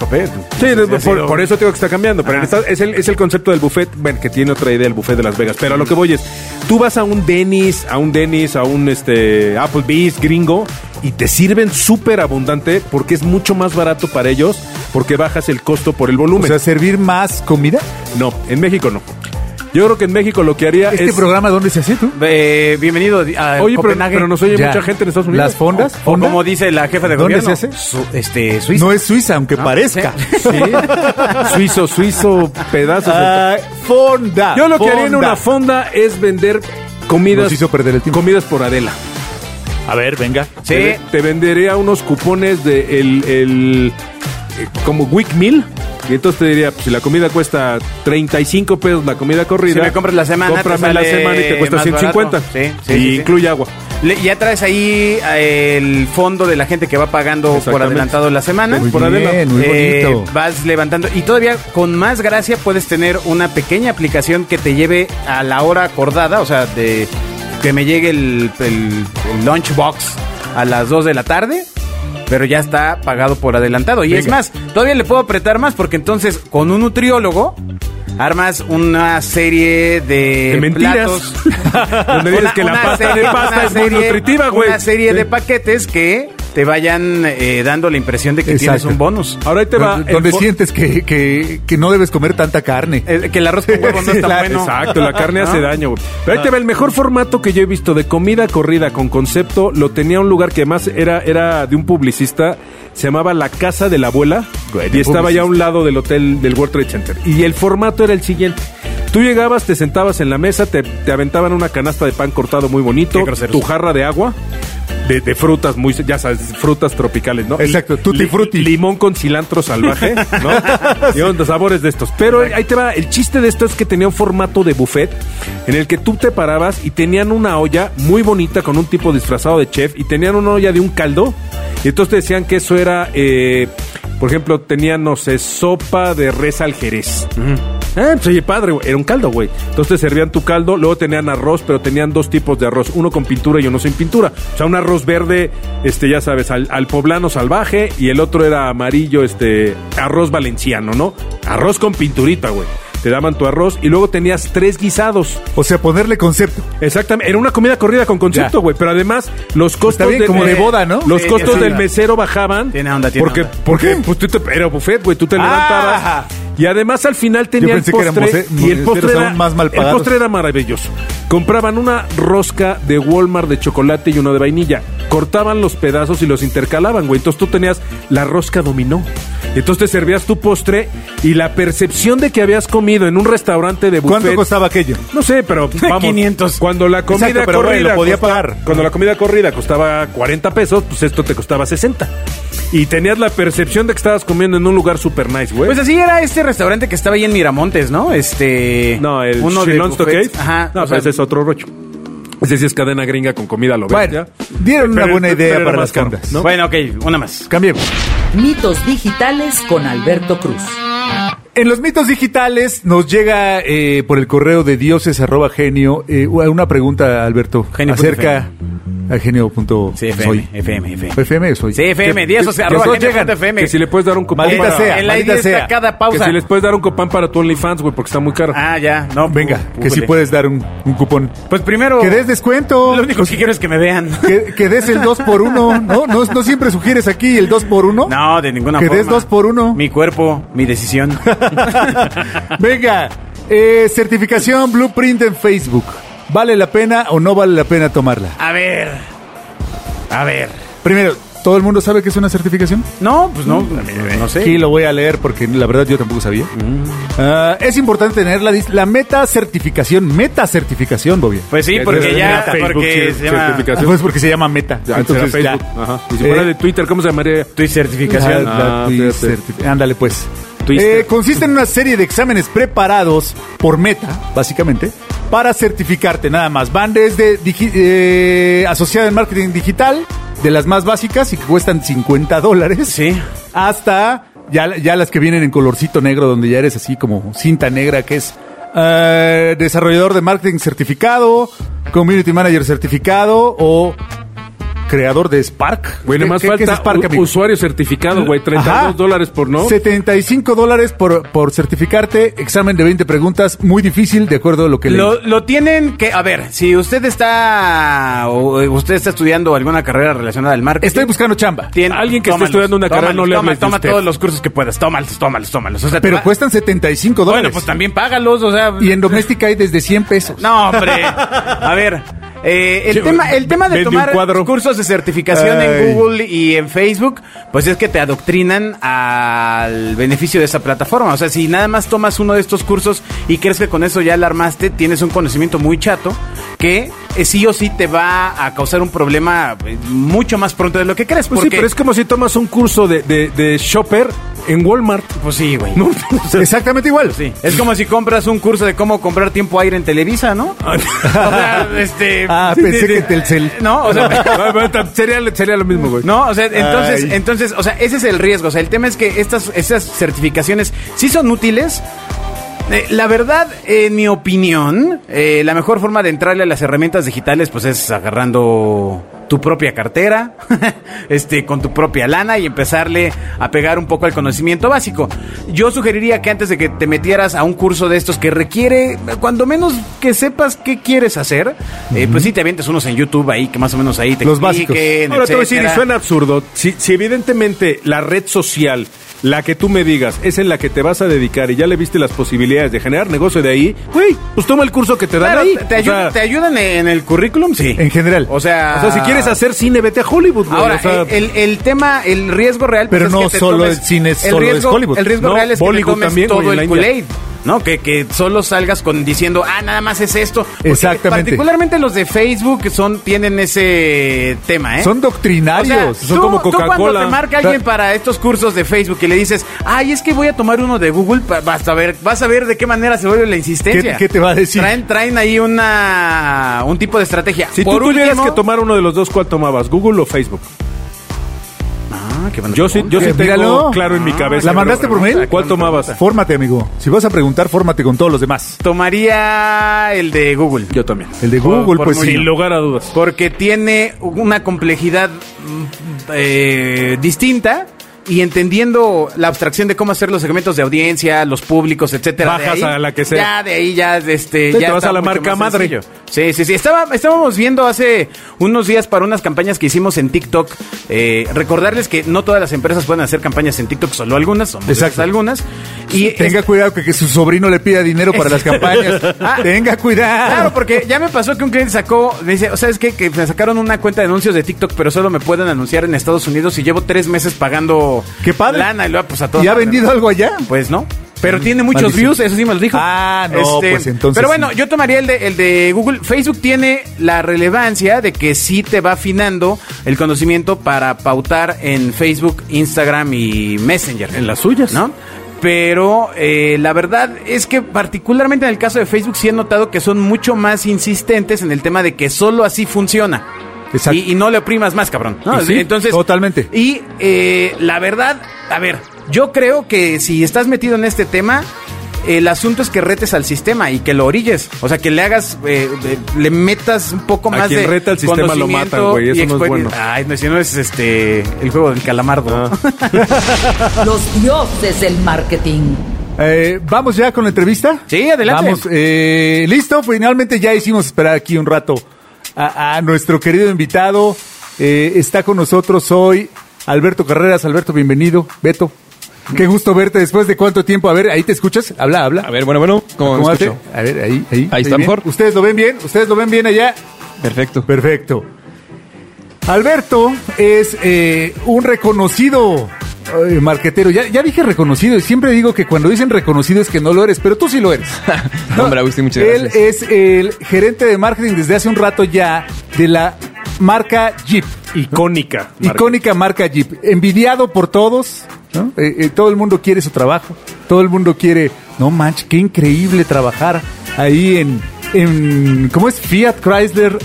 Sí, por, sido- por eso tengo que está cambiando. Pero es, el, es el concepto del buffet, bueno, que tiene otra idea el buffet de Las Vegas. Pero a lo que voy es, tú vas a un Dennis, a un Dennis, a un este Applebee's gringo y te sirven súper abundante porque es mucho más barato para ellos porque bajas el costo por el O volumen. sea, servir más comida. no, en México no. Yo creo que en México lo que haría ¿Este es... programa dónde se hace tú? Eh, bienvenido a Oye, pero, Copenhague. pero nos oye Ya. mucha gente en Estados Unidos. ¿Las fondas? O ¿Fonda? como dice la jefa de ¿Dónde gobierno. se hace? Su- este, Suiza. No es Suiza, aunque parezca. Sí. <laughs> Suizo, suizo, pedazos. de- Ah, fonda. Yo lo que haría en una fonda es vender comidas. Nos hizo perder el tiempo. Comidas por Adela. A ver, venga. Sí. Te, te vendería unos cupones de el, el, como Week Meal. Y entonces te diría, pues, si la comida cuesta 35 pesos la comida corrida. Si me compras la semana, te cómprame la semana y te cuesta más 150. barato. Sí, sí, y sí, incluye agua. Le- ya traes ahí eh, el fondo de la gente que va pagando por adelantado la semana. Muy por bien, muy Eh, vas levantando y todavía con más gracia puedes tener una pequeña aplicación que te lleve a la hora acordada, o sea, de que me llegue el, el, el lunchbox a las 2 de la tarde. Pero ya está pagado por adelantado. Y es más, todavía le puedo apretar más porque entonces con un nutriólogo armas una serie de, De mentiras. platos. <laughs> Donde dices que la pasta de pasta una es muy nutritiva, güey. Una serie Sí. de paquetes que te vayan eh, dando la impresión de que tienes un bonus. Ahora ahí te va. Donde, sientes que, que, que no debes comer tanta carne. Eh, que el arroz con huevo no <laughs> Sí, está claro, bueno. Exacto, la carne <laughs> ¿No? hace daño. Pero ahí te va el mejor formato que yo he visto de comida corrida con concepto. Lo tenía un lugar que además era, era de un publicista. Se llamaba La Casa de la Abuela. Güey, y estaba ya a un lado del hotel del World Trade Center. Y el formato era el siguiente. Tú llegabas, te sentabas en la mesa, te, te aventaban una canasta de pan cortado muy bonito, tu jarra de agua, de, de frutas muy, ya sabes, frutas tropicales, ¿no? Exacto, tutti Li- frutti. Limón con cilantro salvaje, ¿no? <laughs> y otros sabores de estos. Pero ahí te va, el chiste de esto es que tenía un formato de buffet en el que tú te parabas y tenían una olla muy bonita con un tipo disfrazado de chef y tenían una olla de un caldo. Y entonces te decían que eso era, eh, por ejemplo, tenían, no sé, sopa de res al jerez. Ah, pues oye, padre, güey, era un caldo, güey. Entonces te servían tu caldo, luego tenían arroz, pero tenían dos tipos de arroz, uno con pintura y uno sin pintura. O sea, un arroz verde, este, ya sabes, al, al poblano salvaje, y el otro era amarillo, este, arroz valenciano, ¿no? Arroz con pinturita, güey. Te daban tu arroz y luego tenías tres guisados. O sea, ponerle concepto. Exactamente, era una comida corrida con concepto, güey, pero además los costos bien, de- como de boda, ¿no? Los Sí, costos sí, del mesero bajaban. Tiene onda, tiene porque, onda. porque pues tú te, era buffet, güey, tú te Ah. levantabas. Y además al final que eran postre mose- y el postre era, más mal el postre era maravilloso. Compraban una rosca de Walmart de chocolate y uno de vainilla. Cortaban los pedazos y los intercalaban, güey. Entonces tú tenías la rosca dominó. Entonces te servías tu postre y la percepción de que habías comido en un restaurante de buffet. ¿Cuánto costaba aquello? No sé, pero <laughs> vamos. 500. Cuando la comida Exacto, pero corrida bueno, lo podía costaba- pagar. Cuando la comida corrida costaba 40 pesos, pues esto te costaba 60. Y tenías la percepción de que estabas comiendo en un lugar super nice, güey. Pues así era este restaurante que estaba ahí en Miramontes, ¿no? Este. no, el uno de Shillong buffets. Stockade. Ajá. No, o pues sea, ese es otro rocho. Ese sí es cadena gringa con comida lo Bueno, dieron una buena idea para las caro, fondas. ¿no? Bueno, ok, una más. Cambiemos. Mitos digitales con Alberto Cruz. En los mitos digitales nos llega eh, por el correo de dioses arroba genio eh, una pregunta, Alberto, Genio acerca A genio punto Sí, FM, soy. FM, FM. FM soy. Sí, FM, Que- días, o sea, que- arroba que genio llegan. punto FM. Que si le puedes dar un cupón Maldita para... sea. en la maldita sea. cada Que pausa. si les puedes dar un cupón para tu OnlyFans, güey, porque está muy caro. Ah, ya, no. Venga, pu- que si puedes dar un, un cupón. Pues primero. Que des descuento. Lo único que quiero es que me vean. Que, que des el 2 por 1 ¿no? ¿no? No siempre sugieres aquí el 2 por 1 No, de ninguna Que forma. des dos por uno. Mi cuerpo, mi decisión. <laughs> Venga, eh, certificación Blueprint en Facebook. ¿Vale la pena o no vale la pena tomarla? A ver. A ver. Primero, ¿todo el mundo sabe que es una certificación? No, pues no, no sé. Aquí lo voy a leer porque la verdad yo tampoco sabía. Ah, es importante tener la, dis- la meta certificación, meta certificación, Bobia. Pues sí, Que porque es ya, Facebook, porque sí, se llama certificación. Pues porque se llama meta. Ya, Entonces, será ya. Facebook. Ajá. Y si fuera Eh, de Twitter, ¿cómo se llamaría? tu certificación. Ah, la Ah, fíjate. Ándale, pues. Twister. Eh, consiste en una serie de exámenes preparados por Meta, básicamente, para certificarte nada más. Van desde eh, asociada en marketing digital, de las más básicas y que cuestan 50 dólares, Sí. hasta ya, ya las que vienen en colorcito negro, donde ya eres así como cinta negra, que es eh, desarrollador de marketing certificado, community manager certificado o creador de Spark. Güey, ¿Qué- nomás qué- qué es falta Spark, amigo? usuario certificado, güey. 32 Ajá. dólares por no. 75 dólares por, por certificarte, examen de 20 preguntas, muy difícil de acuerdo a lo que leí. Lo, lo tienen que, a ver, si usted está o eh, usted está estudiando alguna carrera relacionada al marketing. Estoy buscando chamba, tien- Alguien que esté tómalos, estudiando una carrera, no le toma, hables Toma todos los cursos que puedas, tómalos, tómalos, tómalos. O sea, te pero va- cuestan 75 dólares. Bueno, pues también págalos, o sea. Y en doméstica hay desde 100 pesos. No, hombre. <laughs> A ver, eh, el, Sí, tema, el tema de tomar cursos de certificación Ay. en Google y en Facebook, pues es que te adoctrinan al beneficio de esa plataforma. O sea, si nada más tomas uno de estos cursos y crees que con eso ya la armaste, tienes un conocimiento muy chato que eh, sí o sí te va a causar un problema eh, mucho más pronto de lo que crees. Pues sí, porque, pero es como si tomas un curso de, de, de shopper en Walmart. Pues sí, güey. No, <laughs> o sea, Exactamente igual. Sí. Es como si compras un curso de cómo comprar tiempo aire en Televisa, ¿no? O sea, este. <laughs> Ah, sí, pensé sí, que. Telcel. No, o sea. <laughs> Sería, sería lo mismo, güey. No, o sea, entonces, Ay. entonces, o sea, ese es el riesgo. O sea, el tema es que estas, estas certificaciones sí son útiles. Eh, la verdad, en mi opinión, eh, la mejor forma de entrarle a las herramientas digitales, pues es agarrando tu propia cartera, <laughs> este, con tu propia lana y empezarle a pegar un poco al conocimiento básico. Yo sugeriría que antes de que te metieras a un curso de estos que requiere, cuando menos que sepas qué quieres hacer, eh, pues sí te avientes unos en YouTube ahí que más o menos ahí te Los básicos. Ahora te voy a decir, y suena absurdo. Si, si evidentemente la red social, la que tú me digas, es en la que te vas a dedicar y ya le viste las posibilidades de generar negocio de ahí, güey, pues toma el curso que te dan Claro, ahí. te, te O ayuda- sea, te ayudan en el currículum, sí. En general. O sea, o sea, si quieres hacer cine, vete a Hollywood, güey. Ahora, o sea, el, el tema, el riesgo real. pues, Pero es no que te solo tomes- el cine es el solo es riesgo, Hollywood. El riesgo No, real es que te Bollywood tomes también, todo güey, el. Kool-Aid. ¿No? Que, que solo salgas con diciendo, ah, nada más es esto. Porque Exactamente. Particularmente los de Facebook son, tienen ese tema, ¿eh? Son O sea, doctrinarios. son tú- como tú cuando Coca-Cola. te marca alguien para estos cursos de Facebook y le dices, ay, es que voy a tomar uno de Google, vas a ver, vas a ver de qué manera se vuelve la insistencia. ¿Qué- qué te va a decir? Traen, traen ahí una un tipo de estrategia. si Por tú tuvieras que tomar uno de los dos, ¿cuál tomabas? ¿Google o Facebook? Ah, qué Yo sí, yo sí tengo míralo. claro en mi Ah, cabeza. ¿La mandaste por mail? ¿Cuál tomabas? Fórmate, amigo. Si vas a preguntar, fórmate con todos los demás. Tomaría el de Google. Yo también. El de Google, por pues sí. Sin lugar a dudas. Porque tiene una complejidad eh, distinta. Y entendiendo la abstracción de cómo hacer los segmentos de audiencia, los públicos, etcétera. de Bajas ahí, a la que sea. Ya de ahí ya este Sí, ya te vas a la marca madre. sencillo. Sí, sí, sí. Estaba, estábamos viendo hace unos días para unas campañas que hicimos en TikTok. eh, recordarles que no todas las empresas pueden hacer campañas en TikTok, solo algunas, son Exacto. algunas. Y Tenga cuidado que, que su sobrino le pida dinero para las <laughs> campañas. Ah. Tenga cuidado. Claro, porque ya me pasó que un cliente sacó, me dice, ¿sabes qué? Que me sacaron una cuenta de anuncios de TikTok, pero solo me pueden anunciar en Estados Unidos y llevo tres meses pagando Qué padre. lana y luego pues a todos. ¿Y ha vendido algo allá? Pues no. Pero tiene muchos Maldición. views, eso sí me lo dijo. Este, Ah, no, pues entonces Pero bueno, sí. yo tomaría el de, el de Google. Facebook tiene la relevancia de que sí te va afinando el conocimiento para pautar en Facebook, Instagram y Messenger. En las suyas. ¿No? Pero eh, la verdad es que particularmente en el caso de Facebook sí he notado que son mucho más insistentes en el tema de que solo así funciona. Exacto. Y, y no le oprimas más, cabrón. ¿no? Sí, Entonces, totalmente. Y eh, la verdad, a ver, yo creo que si estás metido en este tema, el asunto es que retes al sistema y que lo orilles. O sea, que le hagas, eh, le metas un poco A más quien de. reta al sistema lo matan, güey, eso y no es exper- bueno. Ay, no, si no es este. El juego del calamardo. <laughs> Los dioses del marketing. Eh, Vamos ya con la entrevista. Sí, adelante. Vamos, eh, listo. Finalmente ya hicimos esperar aquí un rato a, a nuestro querido invitado. Eh, está con nosotros hoy Alberto Carreras. Alberto, bienvenido. Beto, qué gusto verte después de cuánto tiempo. A ver, ahí te escuchas. Habla, habla. A ver, bueno, bueno, ¿cómo me escucho? A ver, ahí, ahí. Ahí está bien. mejor. ¿Ustedes lo ven bien? ¿Ustedes lo ven bien allá? Perfecto. Perfecto. Alberto es eh, un reconocido marquetero. Ya, ya dije reconocido y siempre digo que cuando dicen reconocido es que no lo eres, pero tú sí lo eres. <laughs> No, hombre, Agustín, muchas Él gracias. es el gerente de marketing desde hace un rato ya de la marca Jeep. Icónica. marca. Icónica marca Jeep. Envidiado por todos. ¿no? Eh, eh, todo el mundo quiere su trabajo. Todo el mundo quiere. No manches, qué increíble trabajar ahí en. en ¿Cómo es? Fiat Chrysler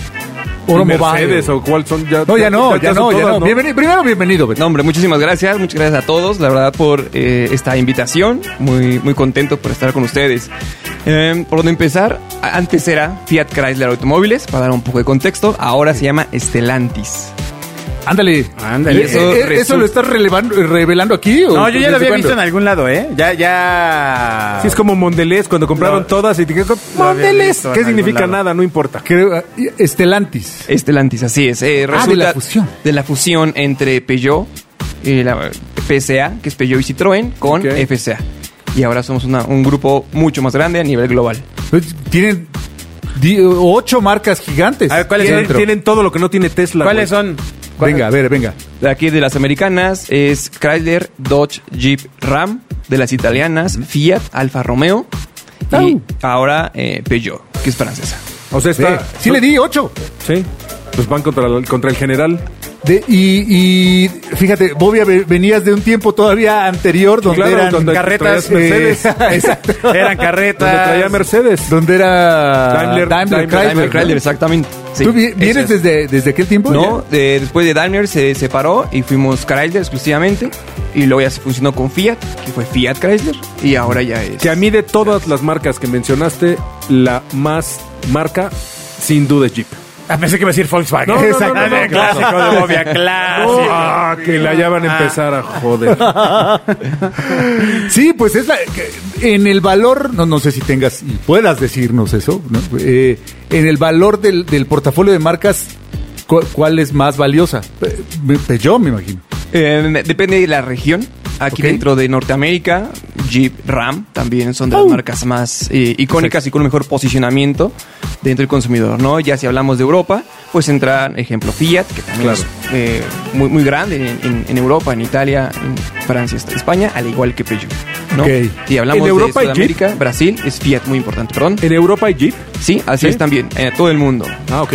¿Y Automobile. Mercedes o cuál son ya. No, ya no, ya son no, ya todas, no. Bienvenido, primero, bienvenido. Beto. No, hombre, muchísimas gracias. Muchas gracias a todos, la verdad, por eh, esta invitación. Muy, muy contento por estar con ustedes. Eh, por donde empezar, antes era Fiat Chrysler Automóviles, para dar un poco de contexto. Ahora se llama Stellantis. Ándale. Ándale. Eh, eh, ¿Eso, resulta- lo estás relevando- revelando aquí? o No, yo ya lo había visto en algún lado, ¿eh? Ya, ya. Sí, es como Mondelez cuando compraron Lo- todas y te Mondelez. ¿Qué significa lado. nada? No importa. Creo, eh, Estelantis. Stellantis, así es. Eh, Ah, de resulta la fusión. De la fusión entre Peugeot, y la PSA, que es Peugeot y Citroën, con Ok. FCA. Y ahora somos una- un grupo mucho más grande a nivel global. Pues, Tienen ocho marcas gigantes. A ver, ¿cuáles Tienen, dentro. tienen todo lo que no tiene Tesla. ¿Cuáles son? Venga, a ver, venga. De aquí de las americanas es Chrysler, Dodge, Jeep, Ram. De las italianas, Fiat, Alfa Romeo. Y ahora eh, Peugeot, que es francesa. O sea, Sí, está. sí le di ocho. Sí. Pues van contra el, contra el general. De- y, y fíjate, Bobia, ve- venías de un tiempo todavía anterior donde Claro, eran donde carretas, Mercedes. eh, <laughs> exacto. Eran carretas. Donde traía Mercedes. donde era Daimler- Daimler- Chrysler, Daimler. Chrysler, exactamente. Sí, ¿Tú vienes es. desde, desde aquel tiempo? No, de- después de Daimler se separó y fuimos Chrysler exclusivamente. Y luego ya se funcionó con Fiat, que fue Fiat Chrysler. Y ahora ya es. Que a mí de todas las marcas que mencionaste, la más marca, sin duda es Jeep. Ah, pensé que iba a decir Volkswagen. No, no, no, Exacto. no, no, no. clásico de Bobia, clásico. Ah, que la ya van a empezar a joder. <laughs> Sí, pues es la, en el valor, no, no sé si tengas y puedas decirnos eso, ¿no? Eh, en el valor del, del portafolio de marcas, ¿cu- ¿cuál es más valiosa? Pe- Peugeot, me imagino. Eh, depende de la región. Aquí Ok. dentro de Norteamérica, Jeep, Ram también son de las Oh. marcas más eh, icónicas y con un mejor posicionamiento dentro del consumidor, ¿no? Ya si hablamos de Europa, pues entra, ejemplo, Fiat, que también Claro. es eh, muy, muy grande en, en- en Europa, en Italia, en Francia, España, al igual que Peugeot, ¿no? Ok. Y hablamos ¿En Europa de Sudamérica, Brasil, es Fiat muy importante, perdón. ¿En Europa hay Jeep? Sí, así ¿Sí? es también, en todo el mundo. Ah, ok.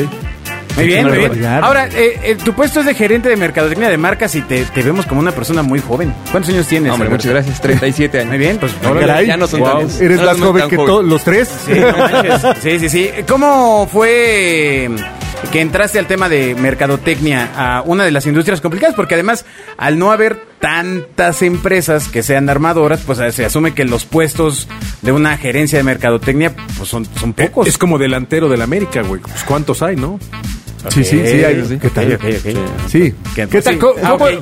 Muy bien, muy bien. Ahora, eh, eh, tu puesto es de gerente de mercadotecnia de marcas y te, te vemos como una persona muy joven. ¿Cuántos años tienes? Hombre, Alberto? muchas gracias, 37 años. Muy bien, pues Órale. Caray. ya no son Wow. tan- Eres no más joven que joven. todos los tres. Sí, no manches. Sí, sí, sí. ¿Cómo fue que entraste al tema de mercadotecnia a una de las industrias complicadas? Porque además, al no haber tantas empresas que sean armadoras, pues se asume que los puestos de una gerencia de mercadotecnia pues son, son pocos. Es como delantero del América, güey. Pues cuántos hay, ¿no? Sí, sí, sí. sí. ¿Qué tal? Ok, ok, ok. Sí. ¿Qué- ¿Qué tal? sí. ¿Cómo- Ah, cómo- ok.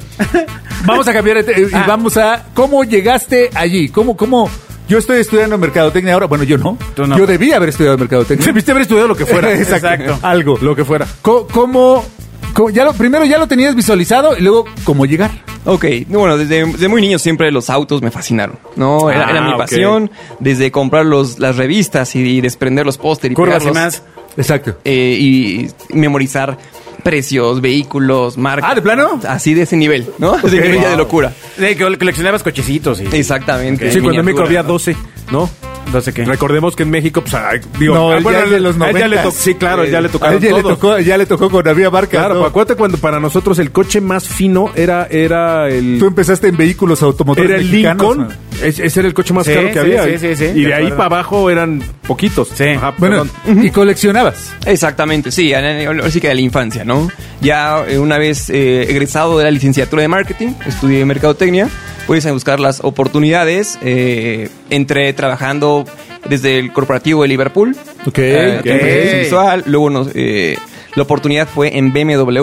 <laughs> vamos a cambiar y Ah. vamos a cómo llegaste allí. ¿Cómo, cómo? Yo estoy estudiando mercadotecnia ahora. Bueno, yo no. Tú no. Yo debía haber estudiado mercadotecnia. <laughs> Debiste haber estudiado lo que fuera. <laughs> Exacto. Algo. Lo que fuera. Co- ¿Cómo, cómo- ya lo, primero ya lo tenías visualizado y luego cómo llegar? Ok, no, bueno, desde, desde muy niño siempre los autos me fascinaron, ¿no? Era, Ah, era mi ok. pasión, desde comprar los, las revistas y, desprender los pósteres y Curvas y pegarlos, más. Exacto. eh, y memorizar precios, vehículos, marcas. Ah, ¿de plano? Así de ese nivel, ¿no? <laughs> De nivel ya de locura. De que coleccionabas cochecitos y... Exactamente. Sí, cuando en México había 12, ¿no? Entonces, ¿qué? Recordemos que en México, pues, ay, digo, No, ah, él ya es de los a él ya le 90s. tocó- sí, claro, ya le A tocaron ella le todos. tocó, ya le tocó con había marcas. Claro, ¿no? acuérdate cuando para nosotros el coche más fino era, era el... Tú empezaste en vehículos automotores Era el mexicanos, Lincoln, ¿no? Es- ese era el coche más Sí, caro que sí, había. sí, sí, sí, y de de ahí acuerdo. para abajo eran poquitos. Sí. Ajá, Bueno, perdón. y coleccionabas. Exactamente, sí, así que de la infancia, ¿no? Ya eh, una vez eh, egresado de la licenciatura de marketing, estudié mercadotecnia, puedes buscar las oportunidades. eh, entré trabajando desde el corporativo de Liverpool. Ok, eh, visual. Luego nos, eh, la oportunidad fue en BMW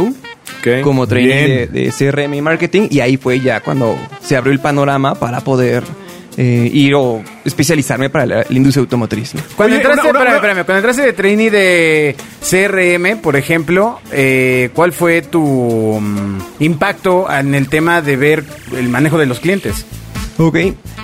Ok. como trainee de, de CRM y marketing y ahí fue ya cuando se abrió el panorama para poder eh, ir o especializarme para la, la industria automotriz. ¿no? Cuando Oye, entraste, una- una- espérame, una- espérame, cuando entraste de trainee de CRM, por ejemplo, eh, ¿cuál fue tu mm, impacto en el tema de ver el manejo de los clientes? Ok.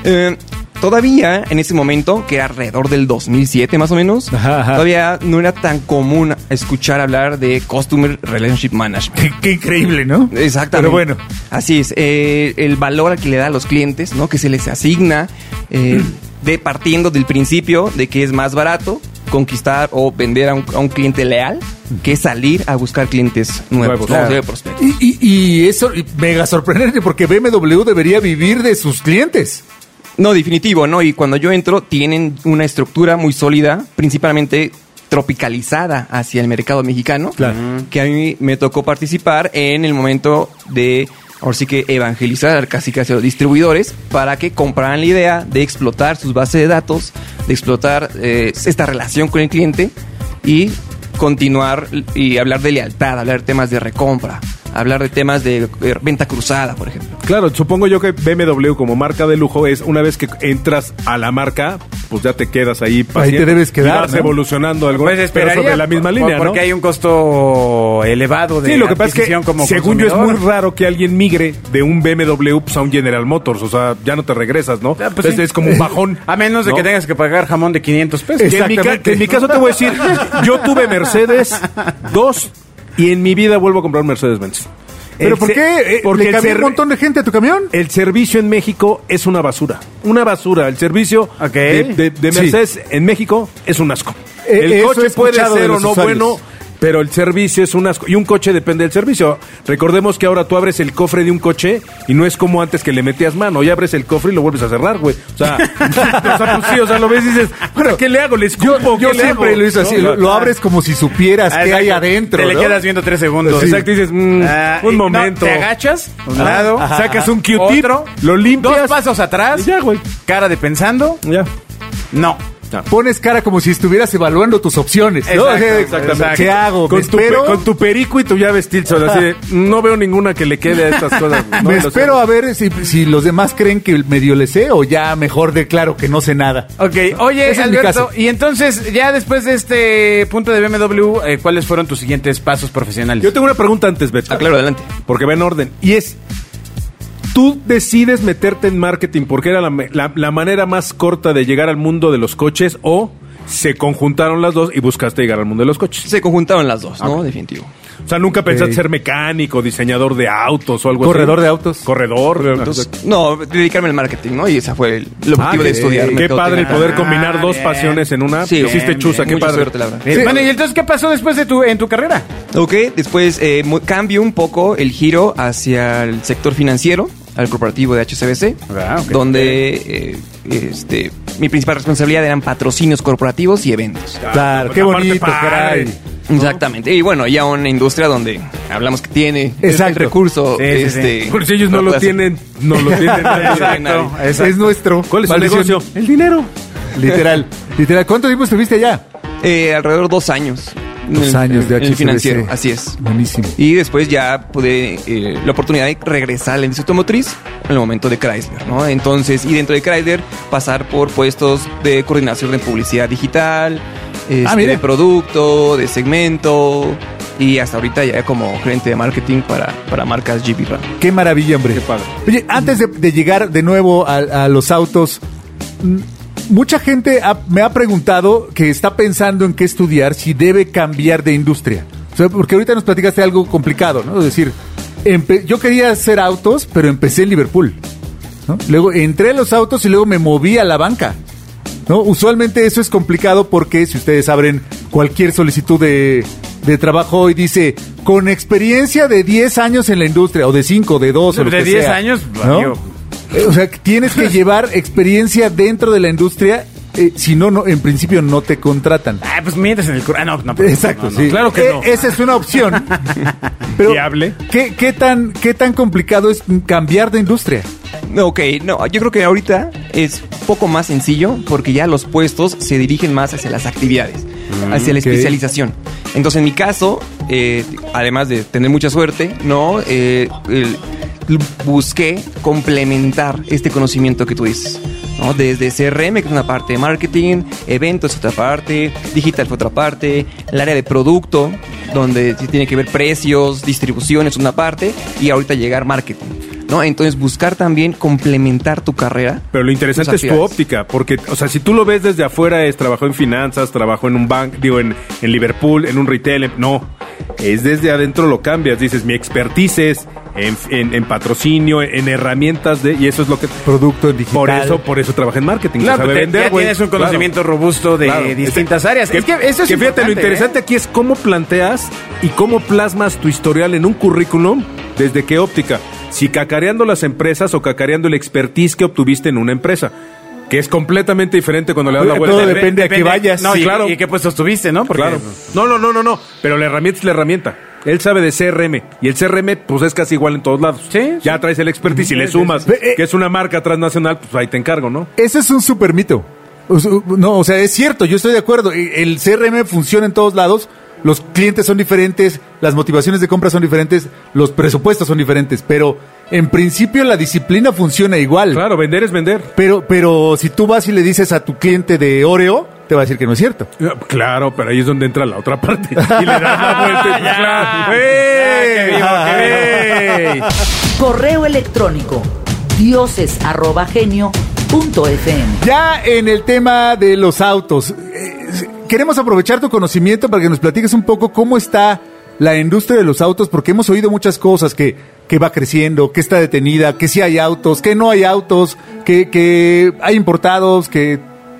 Eh, todavía en ese momento, que era alrededor del 2007 más o menos, Ajá, ajá. todavía no era tan común escuchar hablar de Customer Relationship Management. Qué, qué increíble, ¿no? Exactamente. Pero bueno. Así es. eh, el valor al que le da a los clientes, ¿no? Que se les asigna eh, <clears throat> de partiendo del principio de que es más barato conquistar o vender a un, a un cliente leal que salir a buscar clientes nuevos. Y, y, y eso mega sorprendente porque BMW debería vivir de sus clientes. No, definitivo, ¿no? Y cuando yo entro, tienen una estructura muy sólida, principalmente tropicalizada hacia el mercado mexicano, Claro. que a mí me tocó participar en el momento de, ahora sí que evangelizar casi casi a los distribuidores para que compraran la idea de explotar sus bases de datos, de explotar eh, esta relación con el cliente y continuar y hablar de lealtad, hablar de temas de recompra, hablar de temas de eh, venta cruzada, por ejemplo. Claro, supongo yo que BMW como marca de lujo es una vez que entras a la marca, pues ya te quedas ahí paciente, debes quedar, y vas ¿no? evolucionando algo, Pues pero sobre la misma línea, Porque ¿no? hay un costo elevado de Sí, lo que pasa es que como según yo es muy raro que alguien migre de un BMW pues, a un General Motors, o sea, ya no te regresas, ¿no? Ah, pues Entonces sí. es como un bajón. <laughs> A menos de ¿no? que tengas que pagar jamón de 500 pesos. Que en, mi que en mi caso te voy a decir, yo tuve Mercedes dos y en mi vida vuelvo a comprar un Mercedes-Benz. ¿Pero El por qué? Eh, Porque ¿Le cabía un montón de gente a tu camión? El servicio en México es una basura. Una basura. El servicio de, de- de Sí. Mercedes en México es un asco. Eh, el coche puede ser o no usuarios. bueno, pero el servicio es un asco. Y un coche depende del servicio. Recordemos que ahora tú abres el cofre de un coche y no es como antes que le metías mano. Ya abres el cofre y lo vuelves a cerrar, güey. O sea, <laughs> o sea, pues sí, o sea, lo ves y dices, bueno, ¿qué le hago? ¿Le escupo? Yo ¿Qué le siempre hago? lo hice así, ¿No? lo, lo abres como si supieras Ah, qué hay adentro. Te le quedas viendo tres segundos. Sí. Exacto, y dices, mm, Ah, y un no, momento. te agachas a un lado, Ajá. Sacas un Q-tip, lo limpias. dos pasos atrás, Y ya, güey. cara de pensando, Ya. no. Pones cara como si estuvieras evaluando tus opciones. exactamente. ¿Qué hago? Con ¿Me tu, espero? pe- con tu perico y tu llave Stilson. Así de, no veo ninguna que le quede a estas <laughs> cosas. No, Me espero sé. a ver si, si los demás creen que medio le sé o ya mejor declaro que no sé nada. Ok, oye, Ese Alberto, y entonces, ya después de este punto de BMW, eh, ¿cuáles fueron tus siguientes pasos profesionales? Yo tengo una pregunta antes, Beto. Ah, claro, adelante. Porque va en orden. Y es, tú decides meterte en marketing porque era la, me- la- la manera más corta de llegar al mundo de los coches o se conjuntaron las dos y buscaste llegar al mundo de los coches. Se conjuntaron las dos, ¿no? Definitivo. O sea, nunca pensaste ser mecánico, diseñador de autos o algo Corredor así. de autos. Corredor. Entonces, no, dedicarme al marketing, ¿no? Y ese fue el, el objetivo Ah, de estudiar. Qué padre el poder Ah, combinar dos bien. pasiones en una. Sí, Hiciste bien, bien, qué mucha padre. suerte, la verdad. Sí. Bueno, y entonces, ¿qué pasó después de tu, en tu carrera? Ok, después eh, cambio un poco el giro hacia el sector financiero, al corporativo de HCBC, Ah, donde eh, este, mi principal responsabilidad eran patrocinios corporativos y eventos. Claro, qué bonito, caray. Exactamente. Y bueno, ya una industria donde hablamos que tiene el- el Exacto. recurso. Sí, sí, sí. este, Porque ellos no lo <laughs> tienen, no lo tienen. <laughs> Exacto, exacto. Es nuestro. ¿Cuál es su Maldición. negocio? El dinero. Literal. Literal. ¿Cuánto tiempo estuviste allá? Eh, alrededor de dos años. Dos años de en el HCBC. financiero, así es. Buenísimo. Y después ya pude eh, la oportunidad de regresar a la industria automotriz en el momento de Chrysler, ¿no? Entonces, y dentro de Chrysler pasar por puestos de coordinación de publicidad digital, este, Ah, mira. de producto, de segmento y hasta ahorita ya como gerente de marketing para, para marcas GP Ram. Qué maravilla, hombre. Qué padre. Oye, antes de, de llegar de nuevo a, a los autos, mucha gente ha- me ha preguntado que está pensando en qué estudiar, si debe cambiar de industria. O sea, porque ahorita nos platicaste algo complicado, ¿no? Es decir, yo quería hacer autos, pero empecé en Liverpool. ¿no? Luego entré a los autos y luego me moví a la banca. ¿no? Usualmente eso es complicado porque si ustedes abren cualquier solicitud de, de trabajo hoy dice con experiencia de 10 años en la industria o de 5, de 2 o lo De que 10 sea, años, ¿no? Eh, O sea, que tienes que llevar experiencia dentro de la industria, eh, si no, no, en principio no te contratan. Ah, pues mientes en el curso. Ah, no, no. pues, Exacto, no, no. sí. claro que Eh, no. Esa es una opción. <laughs> pero, Viable. ¿qué, qué tan, ¿Qué tan complicado es cambiar de industria? Ok, no, yo creo que ahorita es poco más sencillo porque ya los puestos se dirigen más hacia las actividades, hacia la especialización. Entonces, en mi caso, eh, además de tener mucha suerte, no, Eh, el- busqué complementar este conocimiento que tú dices. ¿no? Desde CRM, que es una parte de marketing, eventos otra parte, digital otra parte, el área de producto, donde tiene que ver precios, distribución es una parte, y ahorita llegar marketing. ¿No? Entonces buscar también complementar tu carrera. Pero lo interesante es tu óptica, porque, o sea, si tú lo ves desde afuera, es trabajo en finanzas, trabajo en un banco, digo, en, en Liverpool, en un retail, en- no. Es desde adentro lo cambias, dices, mi expertise es en, en- en patrocinio, en, herramientas de, y eso es lo que... Producto digital. Por eso, por eso trabaja en marketing. Claro, se sabe te- vender, ya tienes un Claro. conocimiento robusto de Claro. distintas áreas. Que, es que eso es que fíjate, lo importante, interesante ¿eh? aquí es cómo planteas y cómo plasmas tu historial en un currículum, desde qué óptica. Si cacareando las empresas o cacareando el expertise que obtuviste en una empresa. Que es completamente diferente cuando le das la Todo vuelta. depende a qué vayas. No, Sí, y, claro. y qué puestos tuviste, ¿no? Porque Claro. No, no, no, no, no. Pero la herramienta es la herramienta. Él sabe de CRM. Y el CRM, pues es casi igual en todos lados. Sí, Ya traes el expertise y le Sí, sumas sí, sí. que es una marca transnacional, pues ahí te encargo, ¿no? Ese es un super mito. No, o sea, es cierto, yo estoy de acuerdo. El CRM funciona en todos lados. Los clientes son diferentes, las motivaciones de compra son diferentes, los presupuestos son diferentes, pero en principio la disciplina funciona igual. Claro, vender es vender. Pero, pero si tú vas y le dices a tu cliente de Oreo, te va a decir que no es cierto. Claro, pero ahí es donde entra la otra parte. Y le das la vuelta. y, <laughs> pues, claro. qué vivo, qué bien. Correo electrónico dioses@genio.fm. Ya en el tema de los autos, eh, queremos aprovechar tu conocimiento para que nos platiques un poco cómo está la industria de los autos, porque hemos oído muchas cosas que, que va creciendo, que está detenida, que sí hay autos, que no hay autos, que, que hay importados, que,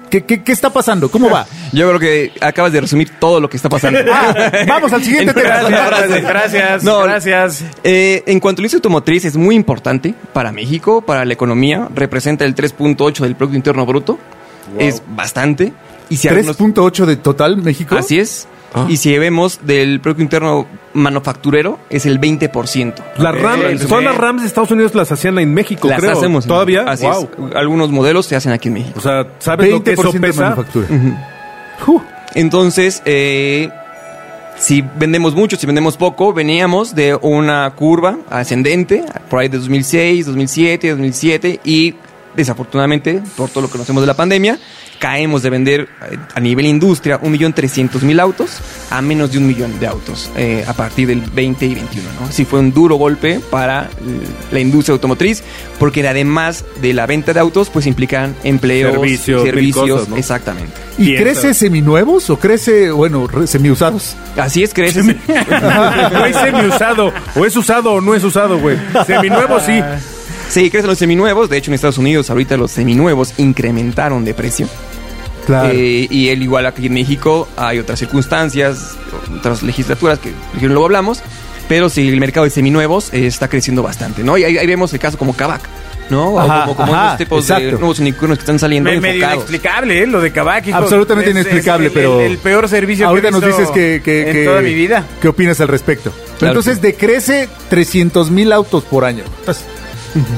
que, que- ¿qué está pasando? ¿Cómo va? <laughs> Yo creo que acabas de resumir todo lo que está pasando. <laughs> Ah, vamos al siguiente <laughs> En tema. frase. Gracias, No, gracias. Eh, en cuanto a la industria automotriz, es muy importante para México, para la economía. Representa el 3.8 del Producto Interno Bruto. Es bastante. Y si algunos- 3.8 de total México. Así es. Y si vemos del Producto Interno manufacturero, es el 20%. Las Ok, RAM, pues todas bien. las RAMs de Estados Unidos las hacían en México, Las creo. hacemos. ¿Todavía? Así wow. es. Algunos modelos se hacen aquí en México. O sea, ¿sabes lo que eso 20% de pesa? manufactura. Uh, Entonces, eh, si vendemos mucho, si vendemos poco, veníamos de una curva ascendente, por ahí de 2006, 2007, 2007, y desafortunadamente, por todo lo que conocemos de la pandemia, caemos de vender eh, a nivel industria 1.300.000 autos a menos de un millón de autos eh, a partir del 20 y 21. ¿no? Sí fue un duro golpe para eh, la industria automotriz, porque además de la venta de autos, pues implican empleos, Servicios, servicios, cosas, ¿no? exactamente. ¿Y crece seminuevos o crece, bueno, semiusados? Así es, crees. <laughs> Güey, semi-usado. O es usado o no es usado, güey. Seminuevo sí. Sí, crecen los seminuevos. De hecho, en Estados Unidos ahorita los seminuevos incrementaron de precio. Claro. Eh, y él, igual aquí en México, hay otras circunstancias, otras legislaturas que, luego hablamos. Pero sí, el mercado de seminuevos eh, está creciendo bastante, ¿no? Y ahí, ahí vemos el caso como Kavak, ¿no? O como, como ajá, estos tipos de exacto. nuevos unicornios que están saliendo Me- medio inexplicable, ¿eh? Lo de Kabak. hijo. Absolutamente Es- es inexplicable, el- pero El, el peor servicio ahorita que nos dices que, que- en que- toda mi vida. ¿Qué opinas al respecto? Claro entonces que decrece 300 mil autos por año.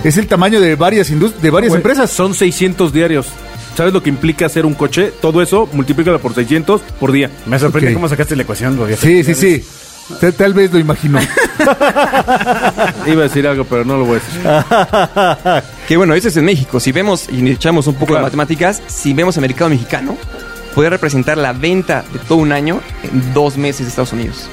Es el tamaño de varias de varias Güey, empresas. Son 600 diarios. ¿Sabes lo que implica hacer un coche? Todo eso, multiplícalo por 600 por día. Me sorprende cómo sacaste la ecuación, Rodrigo. Sí, sí, sí. Tal, tal vez lo imagino. <laughs> Iba a decir algo, pero no lo voy a decir. <laughs> Que bueno, eso es en México. Si vemos y echamos un poco Claro. de matemáticas, si vemos el mercado mexicano, puede representar la venta de todo un año en dos meses de Estados Unidos.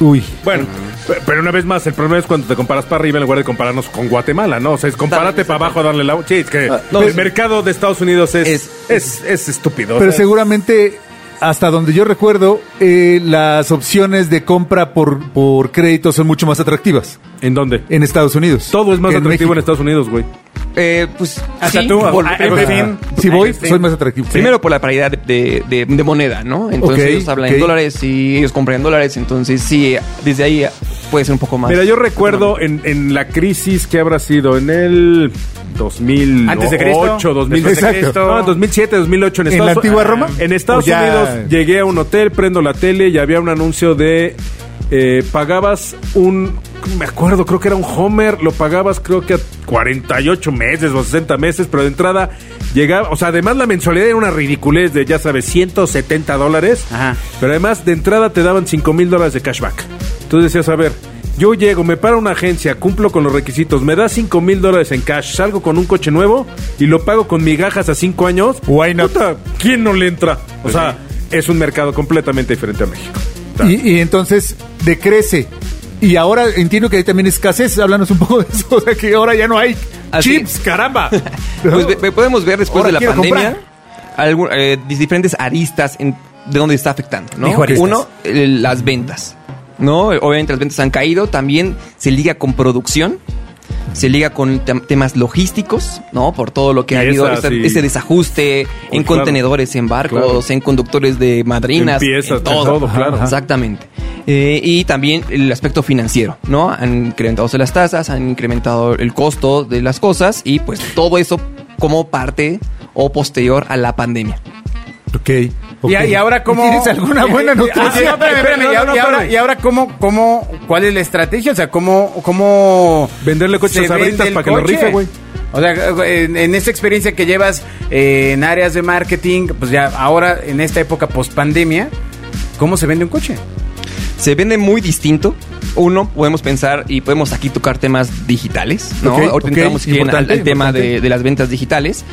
Uy. Bueno, pe- pero una vez más, el problema es cuando te comparas para arriba en lugar de compararnos con Guatemala, ¿no? O sea, es compárate para abajo a darle la... Sí, es que no, el es- mercado de Estados Unidos es, es, es- es, estúpido. Pero seguramente, hasta donde yo recuerdo, eh, las opciones de compra por, por crédito son mucho más atractivas ¿En dónde? en Estados Unidos. Todo es más en atractivo en. Estados Unidos, güey. Eh, pues Hasta sí, tú, por- ah, primero- Agustín. Si voy, Agustín. soy más atractivo. Primero por la paridad de, de- de moneda, ¿no? Entonces ellos hablan en dólares y ellos compran en dólares, entonces sí, desde ahí puede ser un poco más. Mira, yo recuerdo en, en la crisis que habrá sido en el 2008, Antes de Cristo, 2000, después de Exacto. Cristo. No, 2007, 2008 en ¿En Estados la antigua Roma? En Estados ¿O ya- Unidos llegué a un hotel, prendo la tele y había un anuncio de eh, pagabas un me acuerdo, creo que era un Homer, lo pagabas creo que a 48 meses o 60 meses, pero de entrada llegaba, o sea, además la mensualidad era una ridiculez de, ya sabes, 170 dólares, Ajá. pero además de entrada te daban 5 mil dólares de cashback. Entonces decías, a ver, yo llego, me para una agencia, cumplo con los requisitos, me da 5 mil dólares en cash, salgo con un coche nuevo y lo pago con migajas a 5 años. Why not? Puta, ¿Quién no le entra? O sea, es un mercado completamente diferente a México. Y, y entonces decrece. Y ahora entiendo que hay también escasez. Háblanos un poco de eso. <laughs> O sea, que ahora ya no hay Así. chips, caramba. <laughs> Pues ve- podemos ver después Ahora de la pandemia algún- eh, diferentes aristas en, de dónde está afectando. ¿no? Uno, eh, las ventas. ¿no? Obviamente las ventas han caído. También se liga con producción. Se liga con tem- temas logísticos, ¿no? Por todo lo que Y ha habido, esa, ese, sí. ese desajuste en claro. contenedores, en barcos, Claro. en conductores de madrinas, En piezas, en en todo. claro. Exactamente. Eh, y también el aspecto financiero, ¿no? Han incrementado las tasas, han incrementado el costo de las cosas y pues todo eso como parte o posterior a la pandemia. ok. Y, y ahora cómo... ¿Tienes alguna buena noticia? y, ahora- cómo, cómo, ¿cuál es la estrategia? O sea, ¿cómo, cómo Venderle coches se a Sabritas para que lo rife, güey. O sea, en, en esta experiencia que llevas eh, en áreas de marketing, pues ya ahora en esta época post pandemia, ¿cómo se vende un coche? Se vende muy distinto. Uno, podemos pensar y podemos aquí tocar temas digitales, ¿no? Ok, Ahorita ok, entramos bien al, importante, tema de las ventas digitales,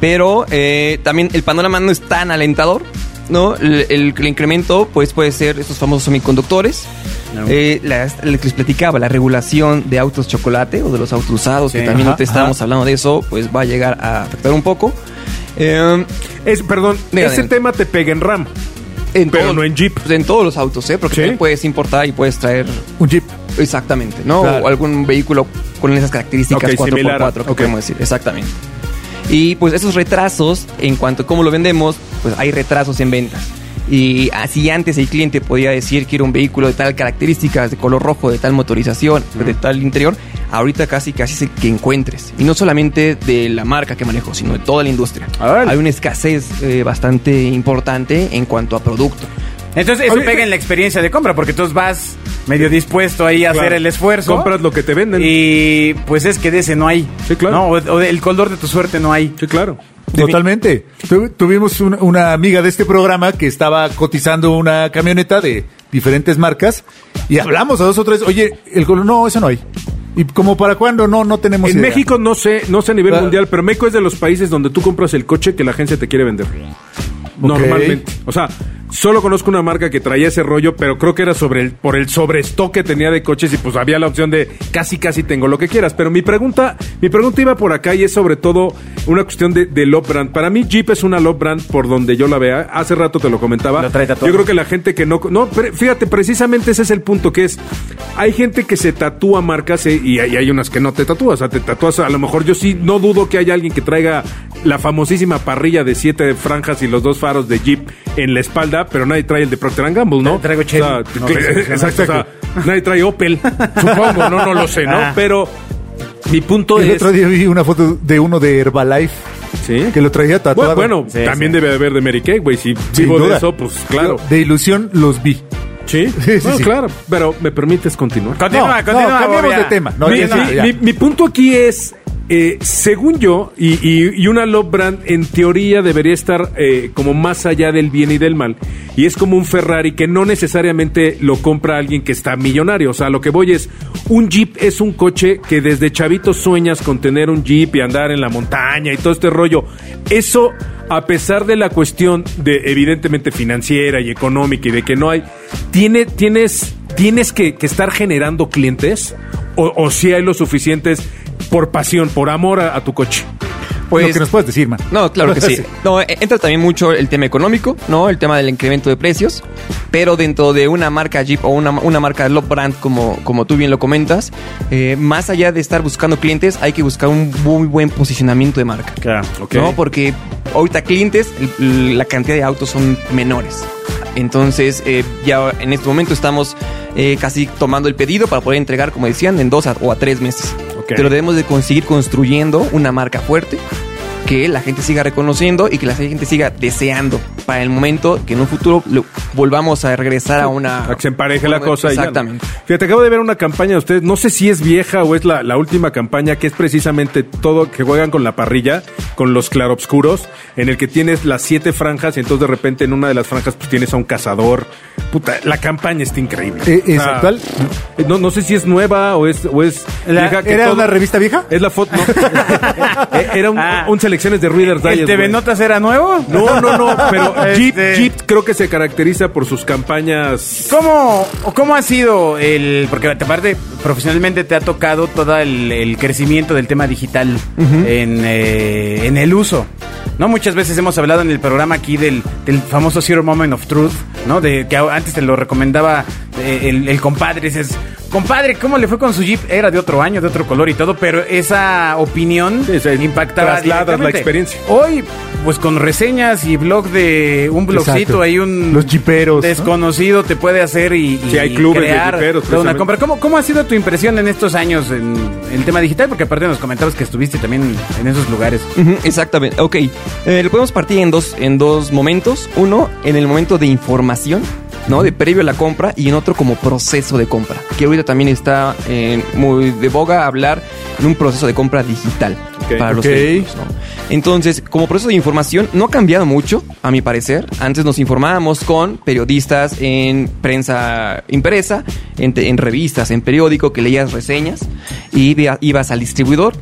pero eh, también el panorama no es tan alentador, ¿no? El, el- el incremento, pues, puede ser estos famosos semiconductores, eh, las- les platicaba, la regulación de autos chocolate o de los autos usados, Sí, que también ajá, estábamos ajá. hablando de eso, pues va a llegar a afectar un poco. Eh, Es, perdón, Mira, ese tema te pega en RAM. en Pero todos- no en Jeep. pues, en todos los autos, ¿eh? Porque Sí. puedes importar y puedes traer Un jeep. Exactamente, ¿no? Claro. O algún vehículo con esas características Ok, 4x4 similar a- que ok. podemos decir. Exactamente. Y pues esos retrasos, en cuanto a cómo lo vendemos, pues hay retrasos en ventas. Y así antes el cliente podía decir quiero un vehículo de tal características, de color rojo, de tal motorización, de tal interior, ahorita casi casi es el que encuentres. Y no solamente de la marca que manejo, sino de toda la industria. Hay una escasez eh, bastante importante en cuanto a producto. Entonces eso pega en la experiencia de compra, porque tú vas medio dispuesto ahí a Claro. hacer el esfuerzo. Compras lo que te venden. Y pues es que de ese no hay. Sí, claro. No, o, o del color de tu suerte no hay. Sí, claro. Totalmente. Tu- tuvimos una, una amiga de este programa que estaba cotizando una camioneta de diferentes marcas y hablamos a dos o tres. Oye, el color, no, eso no hay. ¿Y como para cuándo? No, no tenemos En idea. México no sé, no sé a nivel Claro. mundial, pero México es de los países donde tú compras el coche que la agencia te quiere vender. Normalmente. O sea, solo conozco una marca que traía ese rollo, pero creo que era sobre el, por el sobrestock que tenía de coches y pues había la opción de casi casi tengo lo que quieras. Pero mi pregunta, mi pregunta iba por acá y es sobre todo una cuestión de, de love brand. Para mí Jeep es una love brand por donde yo la vea. Hace rato te lo comentaba. Lo trae. Yo creo que la gente que no... No, pero fíjate, precisamente ese es el punto que es... Hay gente que se tatúa marcas eh, y hay, hay unas que no te tatúas. O sea, te tatúas, a lo mejor yo sí no dudo que haya alguien que traiga la famosísima parrilla de siete franjas y los dos faros de Jeep en la espalda, pero nadie trae el de Procter Gamble, ¿no? Traigo Chevy. O sea, No, que- sí, exacto, o sea, nadie trae Opel, <laughs> supongo, no, no lo sé, ¿no? Ah. Pero mi punto El es... otro día vi una foto de uno de Herbalife ¿Sí? que lo traía tatuado. Bueno, bueno, Sí, también sí. debe haber de Mary Kay, güey. Si vivo de eso, pues claro. De ilusión los vi. Sí, <laughs> Sí, sí, claro. Pero me permites continuar. Continúa, No, continúa. no, cambiemos de tema. No, mi, ya está, mi- ya. mi- mi punto aquí es, eh, según yo, y, una love brand en teoría debería estar eh, como más allá del bien y del mal. Y es como un Ferrari que no necesariamente lo compra alguien que está millonario. O sea, lo que voy es, un Jeep es un coche que desde chavito sueñas con tener un Jeep y andar en la montaña y todo este rollo. Eso, a pesar de la cuestión de evidentemente financiera y económica y de que no hay, tiene, tienes, tienes que, que estar generando clientes o, o si hay los suficientes por pasión, por amor a, a tu coche. Pues, lo que nos puedes decir, man. No, claro que sí. <laughs> No, eh, entra también mucho el tema económico, ¿no? El tema del incremento de precios. Pero dentro de una marca Jeep o una, una marca Love Brand, como, como tú bien lo comentas, eh, más allá de estar buscando clientes, hay que buscar un muy buen posicionamiento de marca. Claro. ¿no? Porque ahorita clientes, la cantidad de autos son menores. Entonces, eh, ya en este momento estamos eh, casi tomando el pedido para poder entregar, como decían, en dos a- o a tres meses. Ok. Pero debemos de conseguir construyendo una marca fuerte que la gente siga reconociendo y que la gente siga deseando para el momento que en un futuro lo- volvamos a regresar a una... A que se empareje la cosa. y ya no. Exactamente. Fíjate, acabo de ver una campaña de ustedes, no sé si es vieja o es la, la última campaña, que es precisamente todo que juegan con la parrilla, con los claroscuros, en el que tienes las siete franjas y entonces de repente en una de las franjas pues tienes a un cazador. Puta, la campaña está increíble. Eh, ¿es O sea, actual? No, no sé si es nueva o es, o es La- vieja, que ¿Era todo- una revista vieja? Es la foto, no. <laughs> Eh, Era un, Ah. un selecciones de Reader's Digest. ¿El TV. Notas era nuevo? No, no, no, pero Jeep, Este- Jeep creo que se caracteriza por sus campañas ¿Cómo, ¿Cómo ha sido el...? Porque aparte, profesionalmente te ha tocado todo el, el crecimiento del tema digital en, eh, en el uso. ¿No? Muchas veces hemos hablado en el programa aquí del, del famoso Zero Moment of Truth, ¿no? De que antes te lo recomendaba eh, el, el compadre. Dices, compadre, ¿cómo le fue con su Jeep? Era de otro año, de otro color y todo, pero esa opinión Sí, sí, impactaba trasladas la experiencia. Hoy, pues con reseñas y blog de un blogcito, Exacto. hay un... Los jiperos, ¿no? Desconocido te puede hacer y, y Sí, hay clubes de jiperos, toda una compra. ¿Cómo, ¿Cómo ha sido tu impresión en estos años en el tema digital? Porque aparte nos comentabas que estuviste también en esos lugares. Exactamente. Ok. Eh, lo podemos partir en dos, en dos momentos. Uno, en el momento de información, ¿no? De previo a la compra y en otro como proceso de compra. Que ahorita también está eh, muy de boga hablar en un proceso de compra digital para los Ok. vehículos, ¿no? Entonces, como proceso de información, no ha cambiado mucho, a mi parecer. Antes nos informábamos con periodistas en prensa impresa, en, revistas, en periódico, que leías reseñas y ibas al distribuidor,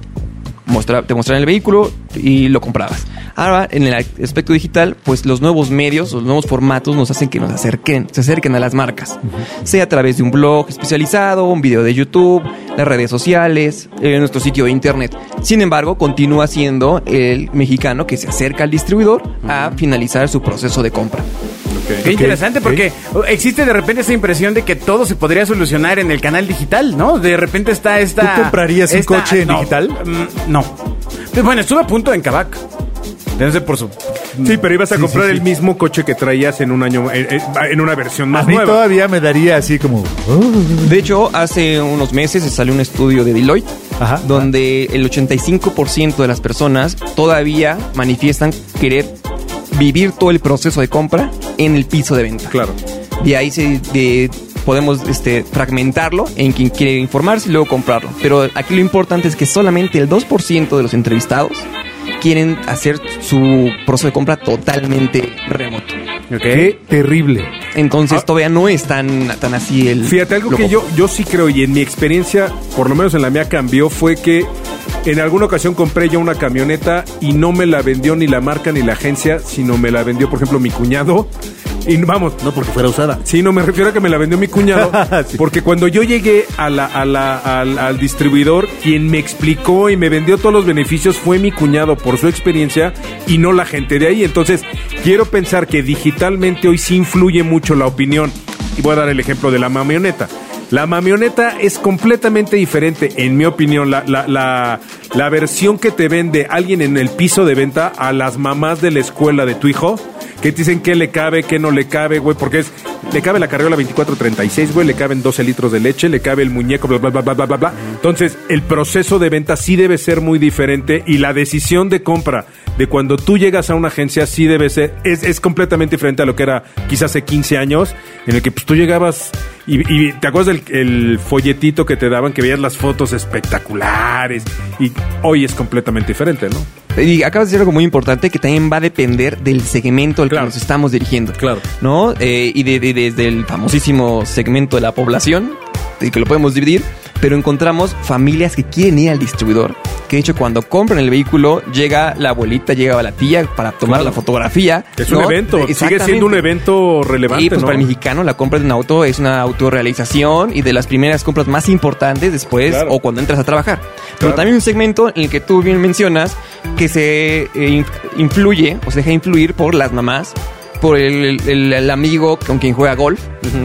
mostra- te mostraban el vehículo y lo comprabas. Ahora, en el aspecto digital, pues los nuevos medios, los nuevos formatos nos hacen que nos acerquen, se acerquen a las marcas. Sea a través de un blog especializado, un video de YouTube, las redes sociales, eh, nuestro sitio de internet. Sin embargo, continúa siendo el mexicano que se acerca al distribuidor a finalizar su proceso de compra. Qué interesante, porque existe de repente esa impresión de que todo se podría solucionar en el canal digital, ¿no? De repente está esta... ¿Tú comprarías un esta- coche en no, digital? mm, No. Bueno, estuve a punto en Kavak. Entonces, por su... Sí, pero ibas a Sí, comprar sí, sí. el mismo coche que traías en un año, en, una versión A más mí nueva. todavía me daría así como... "Oh". De hecho, hace unos meses salió un estudio de Deloitte Ajá. donde el 85% de las personas todavía manifiestan querer vivir todo el proceso de compra en el piso de venta. Claro. De ahí se, de- podemos este, fragmentarlo en quien quiere informarse y luego comprarlo. Pero aquí lo importante es que solamente el 2% de los entrevistados quieren hacer su proceso de compra totalmente remoto. Qué terrible. Entonces todavía no es tan, tan así el... Fíjate, algo que yo, yo sí creo y en mi experiencia, por lo menos en la mía cambió, fue que en alguna ocasión compré yo una camioneta y no me la vendió ni la marca ni la agencia, sino me la vendió, por ejemplo, mi cuñado. Y vamos, No porque fuera usada. Sí, no me refiero a que me la vendió mi cuñado. <laughs> Sí. Porque cuando yo llegué a la, a la- al, al distribuidor, quien me explicó y me vendió todos los beneficios fue mi cuñado por su experiencia y no la gente de ahí. Entonces, quiero pensar que digitalmente hoy sí influye mucho la opinión. Y voy a dar el ejemplo de la camioneta. La camioneta es completamente diferente, en mi opinión, la, la, la, la versión que te vende alguien en el piso de venta a las mamás de la escuela de tu hijo, que te dicen qué le cabe, qué no le cabe, güey, porque es, le cabe la carriola 2436, güey, le caben 12 litros de leche, le cabe el muñeco, bla, bla, bla, bla, bla, bla. Entonces, el proceso de venta sí debe ser muy diferente y la decisión de compra de cuando tú llegas a una agencia sí debe ser, es, es completamente diferente a lo que era quizás hace 15 años, en el que pues tú llegabas y, y te acuerdas del el folletito que te daban, que veías las fotos espectaculares y hoy es completamente diferente, ¿no? Y acabas de decir algo muy importante que también va a depender del segmento al Claro. que nos estamos dirigiendo. Claro. ¿No? Eh, y de- de- desde el famosísimo segmento de la población, que lo podemos dividir, pero encontramos familias que quieren ir al distribuidor. Que de hecho, cuando compran el vehículo, llega la abuelita, llega la tía para tomar Claro. la fotografía. Es un ¿no? evento, sigue siendo un evento relevante, Y pues ¿no? para el mexicano la compra de un auto es una autorrealización y de las primeras compras más importantes después Claro. o cuando entras a trabajar. Pero Claro. también un segmento en el que tú bien mencionas que se eh, inf- influye o se deja influir por las mamás, por el, el- el amigo con quien juega golf,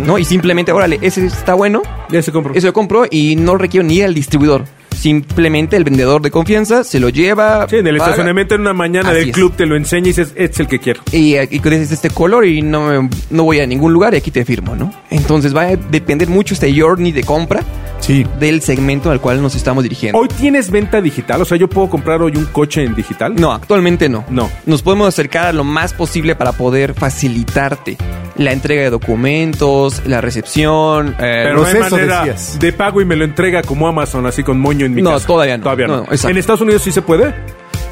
¿no? Y simplemente, órale, ese está bueno, Ya se compró. eso lo compro y no requiero ni ir al distribuidor. Simplemente el vendedor de confianza se lo lleva. Sí, en el paga. estacionamiento en una mañana Así del es. club te lo enseña y dices, este es el que quiero. y, que dices este color y no, no voy a ningún lugar y aquí te firmo, ¿no? Entonces va a depender mucho este journey de compra Sí. del segmento al cual nos estamos dirigiendo. Hoy tienes venta digital, o sea, yo puedo comprar hoy un coche en digital. No, actualmente no. No. Nos podemos acercar a lo más posible para poder facilitarte la entrega de documentos, la recepción. eh, Pero no hay proceso, manera decías. de pago y me lo entrega como Amazon, así con moño en mi No, casa. todavía no. Todavía no. No. ¿En Estados Unidos sí se puede?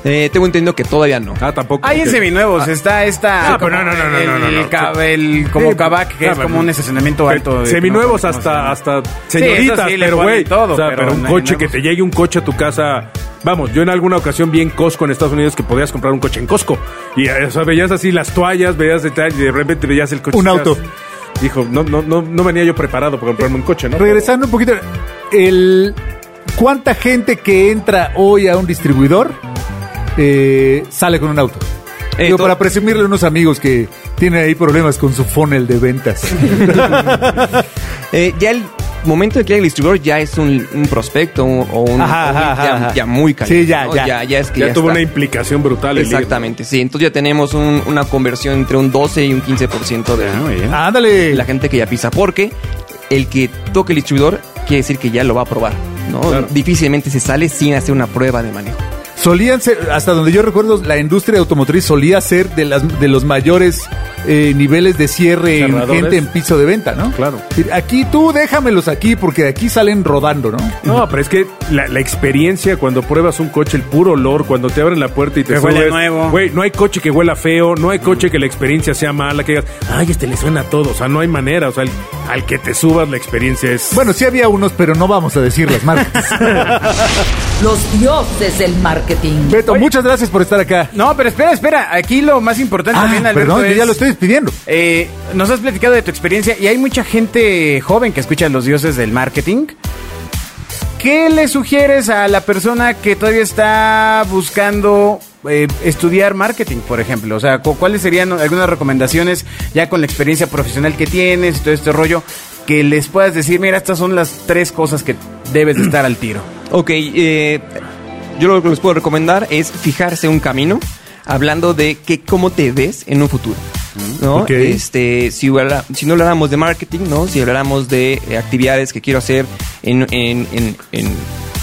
Eh, tengo entendido que todavía no. Ah, tampoco. Hay en seminuevos, está esta. Ah, pero no, no, no, no, el, no, no, no. cab- el- como Sí, que es como un estacionamiento alto. de- Seminuevos no hasta, hasta señoritas, sí, pero güey. todo, o sea, pero pero un coche que te llegue un coche a tu casa. Vamos, yo en alguna ocasión vi en Costco en Estados Unidos que podías comprar un coche en Costco. Y eh, o sea, veías así las toallas, veías detalles y de repente veías el coche. Un auto. Dijo, no, no, no, no venía yo preparado para comprarme un coche, ¿no? Regresando un poquito, el ¿cuánta gente que entra hoy a un distribuidor eh, sale con un auto? Eh, Digo, to- para presumirle a unos amigos que tienen ahí problemas con su funnel de ventas. <laughs> Eh, ya el momento de que el distribuidor ya es un, un prospecto o un, Ajá, o un ajá, ya, ajá. ya muy caliente. Sí, ya, ¿no? ya. ya. ya es que ya, ya, tuvo está. una implicación brutal. Exactamente, sí. Entonces ya tenemos un- una conversión entre un 12 y un 15% de, Ah. Ándale. la gente que ya pisa. Porque el que toque el distribuidor quiere decir que ya lo va a probar. ¿no? Claro. Difícilmente se sale sin hacer una prueba de manejo. Solían ser, hasta donde yo recuerdo, la industria automotriz solía ser de, las, de los mayores eh, niveles de cierre en Cerradores. gente en piso de venta, ¿no? Claro. Aquí tú déjamelos aquí porque de aquí salen rodando, ¿no? No, pero es que la, la experiencia cuando pruebas un coche, el puro olor, cuando te abren la puerta y te Que huele subes, nuevo. Güey, no hay coche que huela feo, no hay coche que la experiencia sea mala, que digas, ay, este le suena a todo. O sea, no hay manera. O sea, el- al que te subas, la experiencia es. Bueno, sí había unos, pero no vamos a decir las marcas. <laughs> Los dioses del marketing. Beto, muchas gracias por estar acá. No, pero espera, espera. Aquí lo más importante Ah, también, Alberto, perdón, yo es- ya lo estoy despidiendo. Eh, nos has platicado de tu experiencia y hay mucha gente joven que escucha a los dioses del marketing. ¿Qué le sugieres a la persona que todavía está buscando eh, estudiar marketing, por ejemplo? O sea, cu- ¿cuáles serían algunas recomendaciones ya con la experiencia profesional que tienes y todo este rollo que les puedas decir, mira, estas son las tres cosas que debes de estar al tiro? Ok, eh, yo lo que les puedo recomendar es fijarse un camino hablando de que cómo te ves en un futuro. ¿no? Este, si, si no habláramos de marketing, ¿no? Si habláramos de eh, actividades que quiero hacer en, en, en,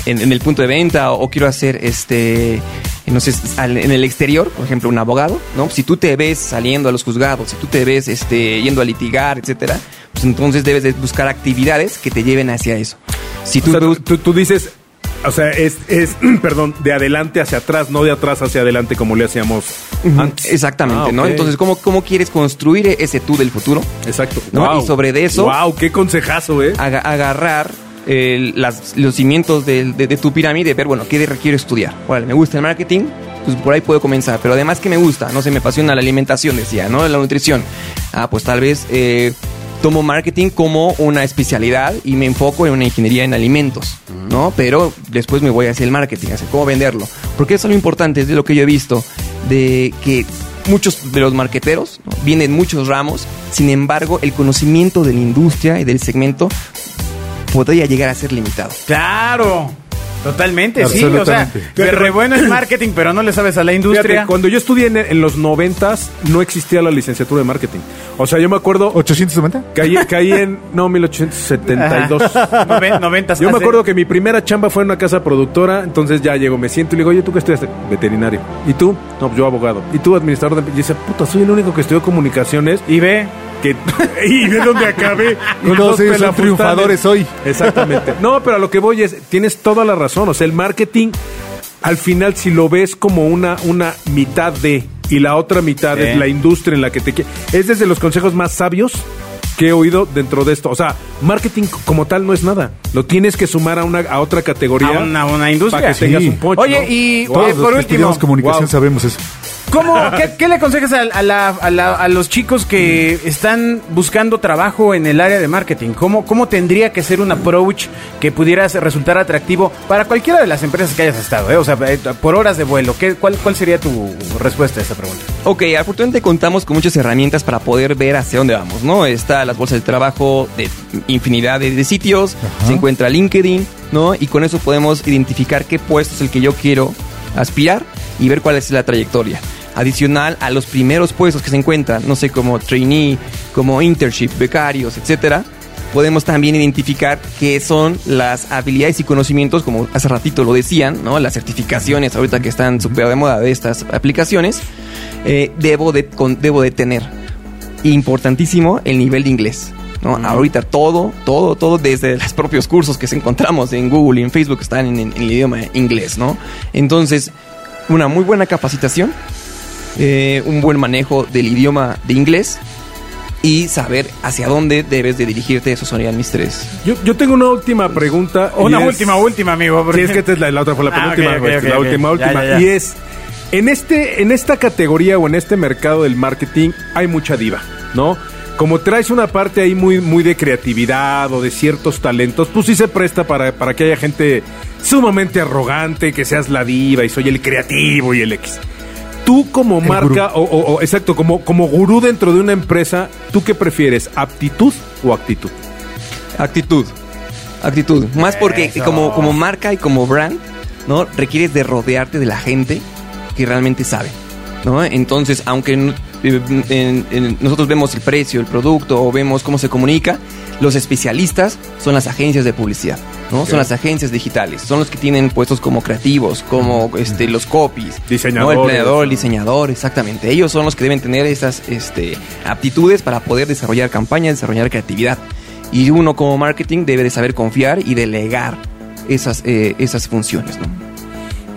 en- el punto de venta o, quiero hacer este no sé, en el exterior, por ejemplo, un abogado, ¿no? Si tú te ves saliendo a los juzgados, si tú te ves este, yendo a litigar, etcétera, pues entonces debes de buscar actividades que te lleven hacia eso. Si O sea, tú- tú dices, o sea, es, es, <clears throat> perdón, de adelante hacia atrás, no de atrás hacia adelante como le hacíamos antes. Exactamente, Ah, ¿no? Entonces, ¿cómo, ¿cómo quieres construir ese tú del futuro? Exacto. ¿no? Wow. Y sobre de eso- Wow, qué consejazo, ¿eh? Aga- agarrar eh, las- los cimientos de, de tu pirámide, ver, bueno, ¿qué requiero estudiar? Bueno, me gusta el marketing, pues por ahí puedo comenzar. Pero además, ¿qué me gusta? No sé, me apasiona la alimentación, decía, ¿no? La nutrición. Ah, pues tal vez eh, tomo marketing como una especialidad y me enfoco en una ingeniería en alimentos, ¿no? Pero después me voy hacia el marketing, hacia cómo venderlo. Porque eso es lo importante, es de lo que yo he visto, de que muchos de los marqueteros ¿no? vienen muchos ramos, sin embargo, el conocimiento de la industria y del segmento podría llegar a ser limitado. Claro. Totalmente, sí. O sea, de re bueno el marketing, pero no le sabes a la industria. Fíjate, cuando yo estudié en, en los noventas, no existía la licenciatura de marketing. O sea, yo me acuerdo, ¿890? caí, <laughs> caí en, no, 1872. Noven- <laughs> noventas. Yo me acuerdo que mi primera chamba fue en una casa productora, entonces ya llego, me siento y le digo, oye, ¿tú qué estudiaste? Veterinario. ¿Y tú? No, pues yo abogado. ¿Y tú administrador de...? Y dice, puta, soy el único que estudió comunicaciones Y ve. Que... <laughs> y ve dónde acabé. Pelafustanes. triunfadores hoy. Exactamente. No, pero a lo que voy es, tienes toda la razón. O sea, el marketing, al final, si lo ves como una, una mitad de, y la otra mitad Sí. es la industria en la que te quieres. Es desde los consejos más sabios que he oído dentro de esto. O sea, marketing como tal no es nada. Lo tienes que sumar a una a otra categoría. A una, una industria. Para que tengas un punch, Oye, ¿no? y Todos eh, los por último, estudiamos comunicación wow. sabemos eso. ¿Cómo, qué, qué le aconsejas a, a la- a la- a los chicos que están buscando trabajo en el área de marketing? ¿Cómo, ¿Cómo tendría que ser un approach que pudiera resultar atractivo para cualquiera de las empresas que hayas estado? eh? O sea, eh, por horas de vuelo. ¿qué, cuál, ¿Cuál sería tu respuesta a esa pregunta? Ok, afortunadamente contamos con muchas herramientas para poder ver hacia dónde vamos, ¿no? Está las bolsas de trabajo de infinidad de, de sitios, Ajá. se encuentra LinkedIn, ¿no? Y con eso podemos identificar qué puesto es el que yo quiero aspirar y ver cuál es la trayectoria. Adicional a los primeros puestos que se encuentran, no sé, como trainee, como internship, becarios, etcétera, podemos también identificar qué son las habilidades y conocimientos, como hace ratito lo decían, ¿no? Las certificaciones ahorita que están súper de moda de estas aplicaciones, eh, debo, de, con- debo de tener. Importantísimo el nivel de inglés. ¿no? Ahorita todo, todo, todo, desde los propios cursos que se encontramos en Google y en Facebook están en, en el idioma inglés, ¿no? Entonces, una muy buena capacitación, eh, un buen manejo del idioma de inglés y saber hacia dónde debes de dirigirte. Esos serían mis tres. Yo, yo tengo una última pregunta. Una es- última, última, amigo. Sí, es que esta es la, la otra fue la Ah, penúltima, pues, la última, Ya, última. ya, ya. Y es, en, este, en esta categoría o en este mercado del marketing hay mucha diva, ¿no? Como traes una parte ahí muy, muy de creatividad o de ciertos talentos, pues sí se presta para, para que haya gente sumamente arrogante, que seas la diva y soy el creativo y el X. Tú como marca, o, o- o- exacto, como, como gurú dentro de una empresa, ¿tú qué prefieres? ¿Aptitud o actitud? Actitud. Actitud. Más porque como, como marca y como brand, ¿no? Requieres de rodearte de la gente que realmente sabe, ¿no? Entonces, aunque no- en- en- nosotros vemos el precio, el producto o vemos cómo se comunica, los especialistas son las agencias de publicidad, ¿no? Son las agencias digitales, son los que tienen puestos como creativos, como este, los copies, ¿no? Diseñadores. el planeador, el diseñador, exactamente. Ellos son los que deben tener esas este, aptitudes para poder desarrollar campañas, desarrollar creatividad. Y uno como marketing debe de saber confiar y delegar esas, eh, esas funciones, ¿no?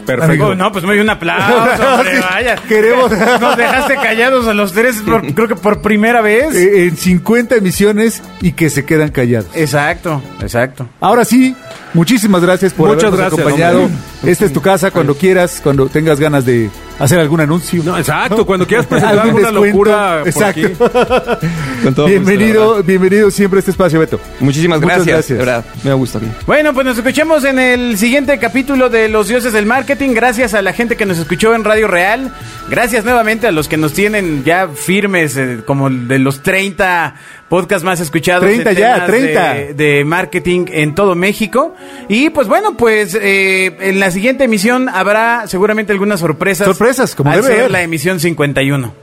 Perfecto. Amigo, no, pues muy un aplauso, <laughs> hombre, vaya. Queremos- <laughs> Nos dejaste callados a los tres, por- creo que por primera vez. Eh, en 50 emisiones y que se quedan callados. Exacto, exacto. Ahora sí, muchísimas gracias por Muchas habernos gracias, acompañado. hombre. Esta es tu casa cuando quieras, cuando tengas ganas de hacer algún anuncio. No, exacto, cuando quieras <laughs> presentar alguna descuento. locura por Exacto. aquí. <laughs> Con todo gusto, bienvenido, verdad. bienvenido siempre a este espacio, Beto. Muchísimas Muchas gracias, gracias. de verdad. Me gusta. Bueno, pues nos escuchemos en el siguiente capítulo de Los Dioses del Marketing. Gracias a la gente que nos escuchó en Radio Real. Gracias nuevamente a los que nos tienen ya firmes, eh, como de los 30 podcasts más escuchados. 30 en ya, temas 30. De, de marketing en todo México. Y pues bueno, pues eh, en la siguiente emisión habrá seguramente algunas sorpresas. Sorpresas, como al debe ser haber. la emisión 51.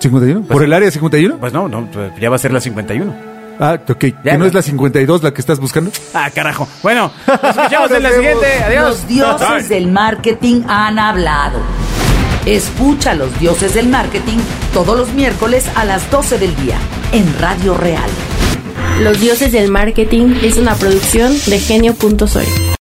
¿51? ¿Por el área 51? Pues no, no, pues ya va a ser la 51. Ah, ok. Ya, ¿Que no es la 52 la que estás buscando? Ah, carajo. Bueno, nos <laughs> escuchamos en la siguiente. Adiós. Los dioses Bye. del marketing han hablado. Escucha a los dioses del marketing todos los miércoles a las 12 del día en Radio Real. Los dioses del marketing es una producción de genio.soy.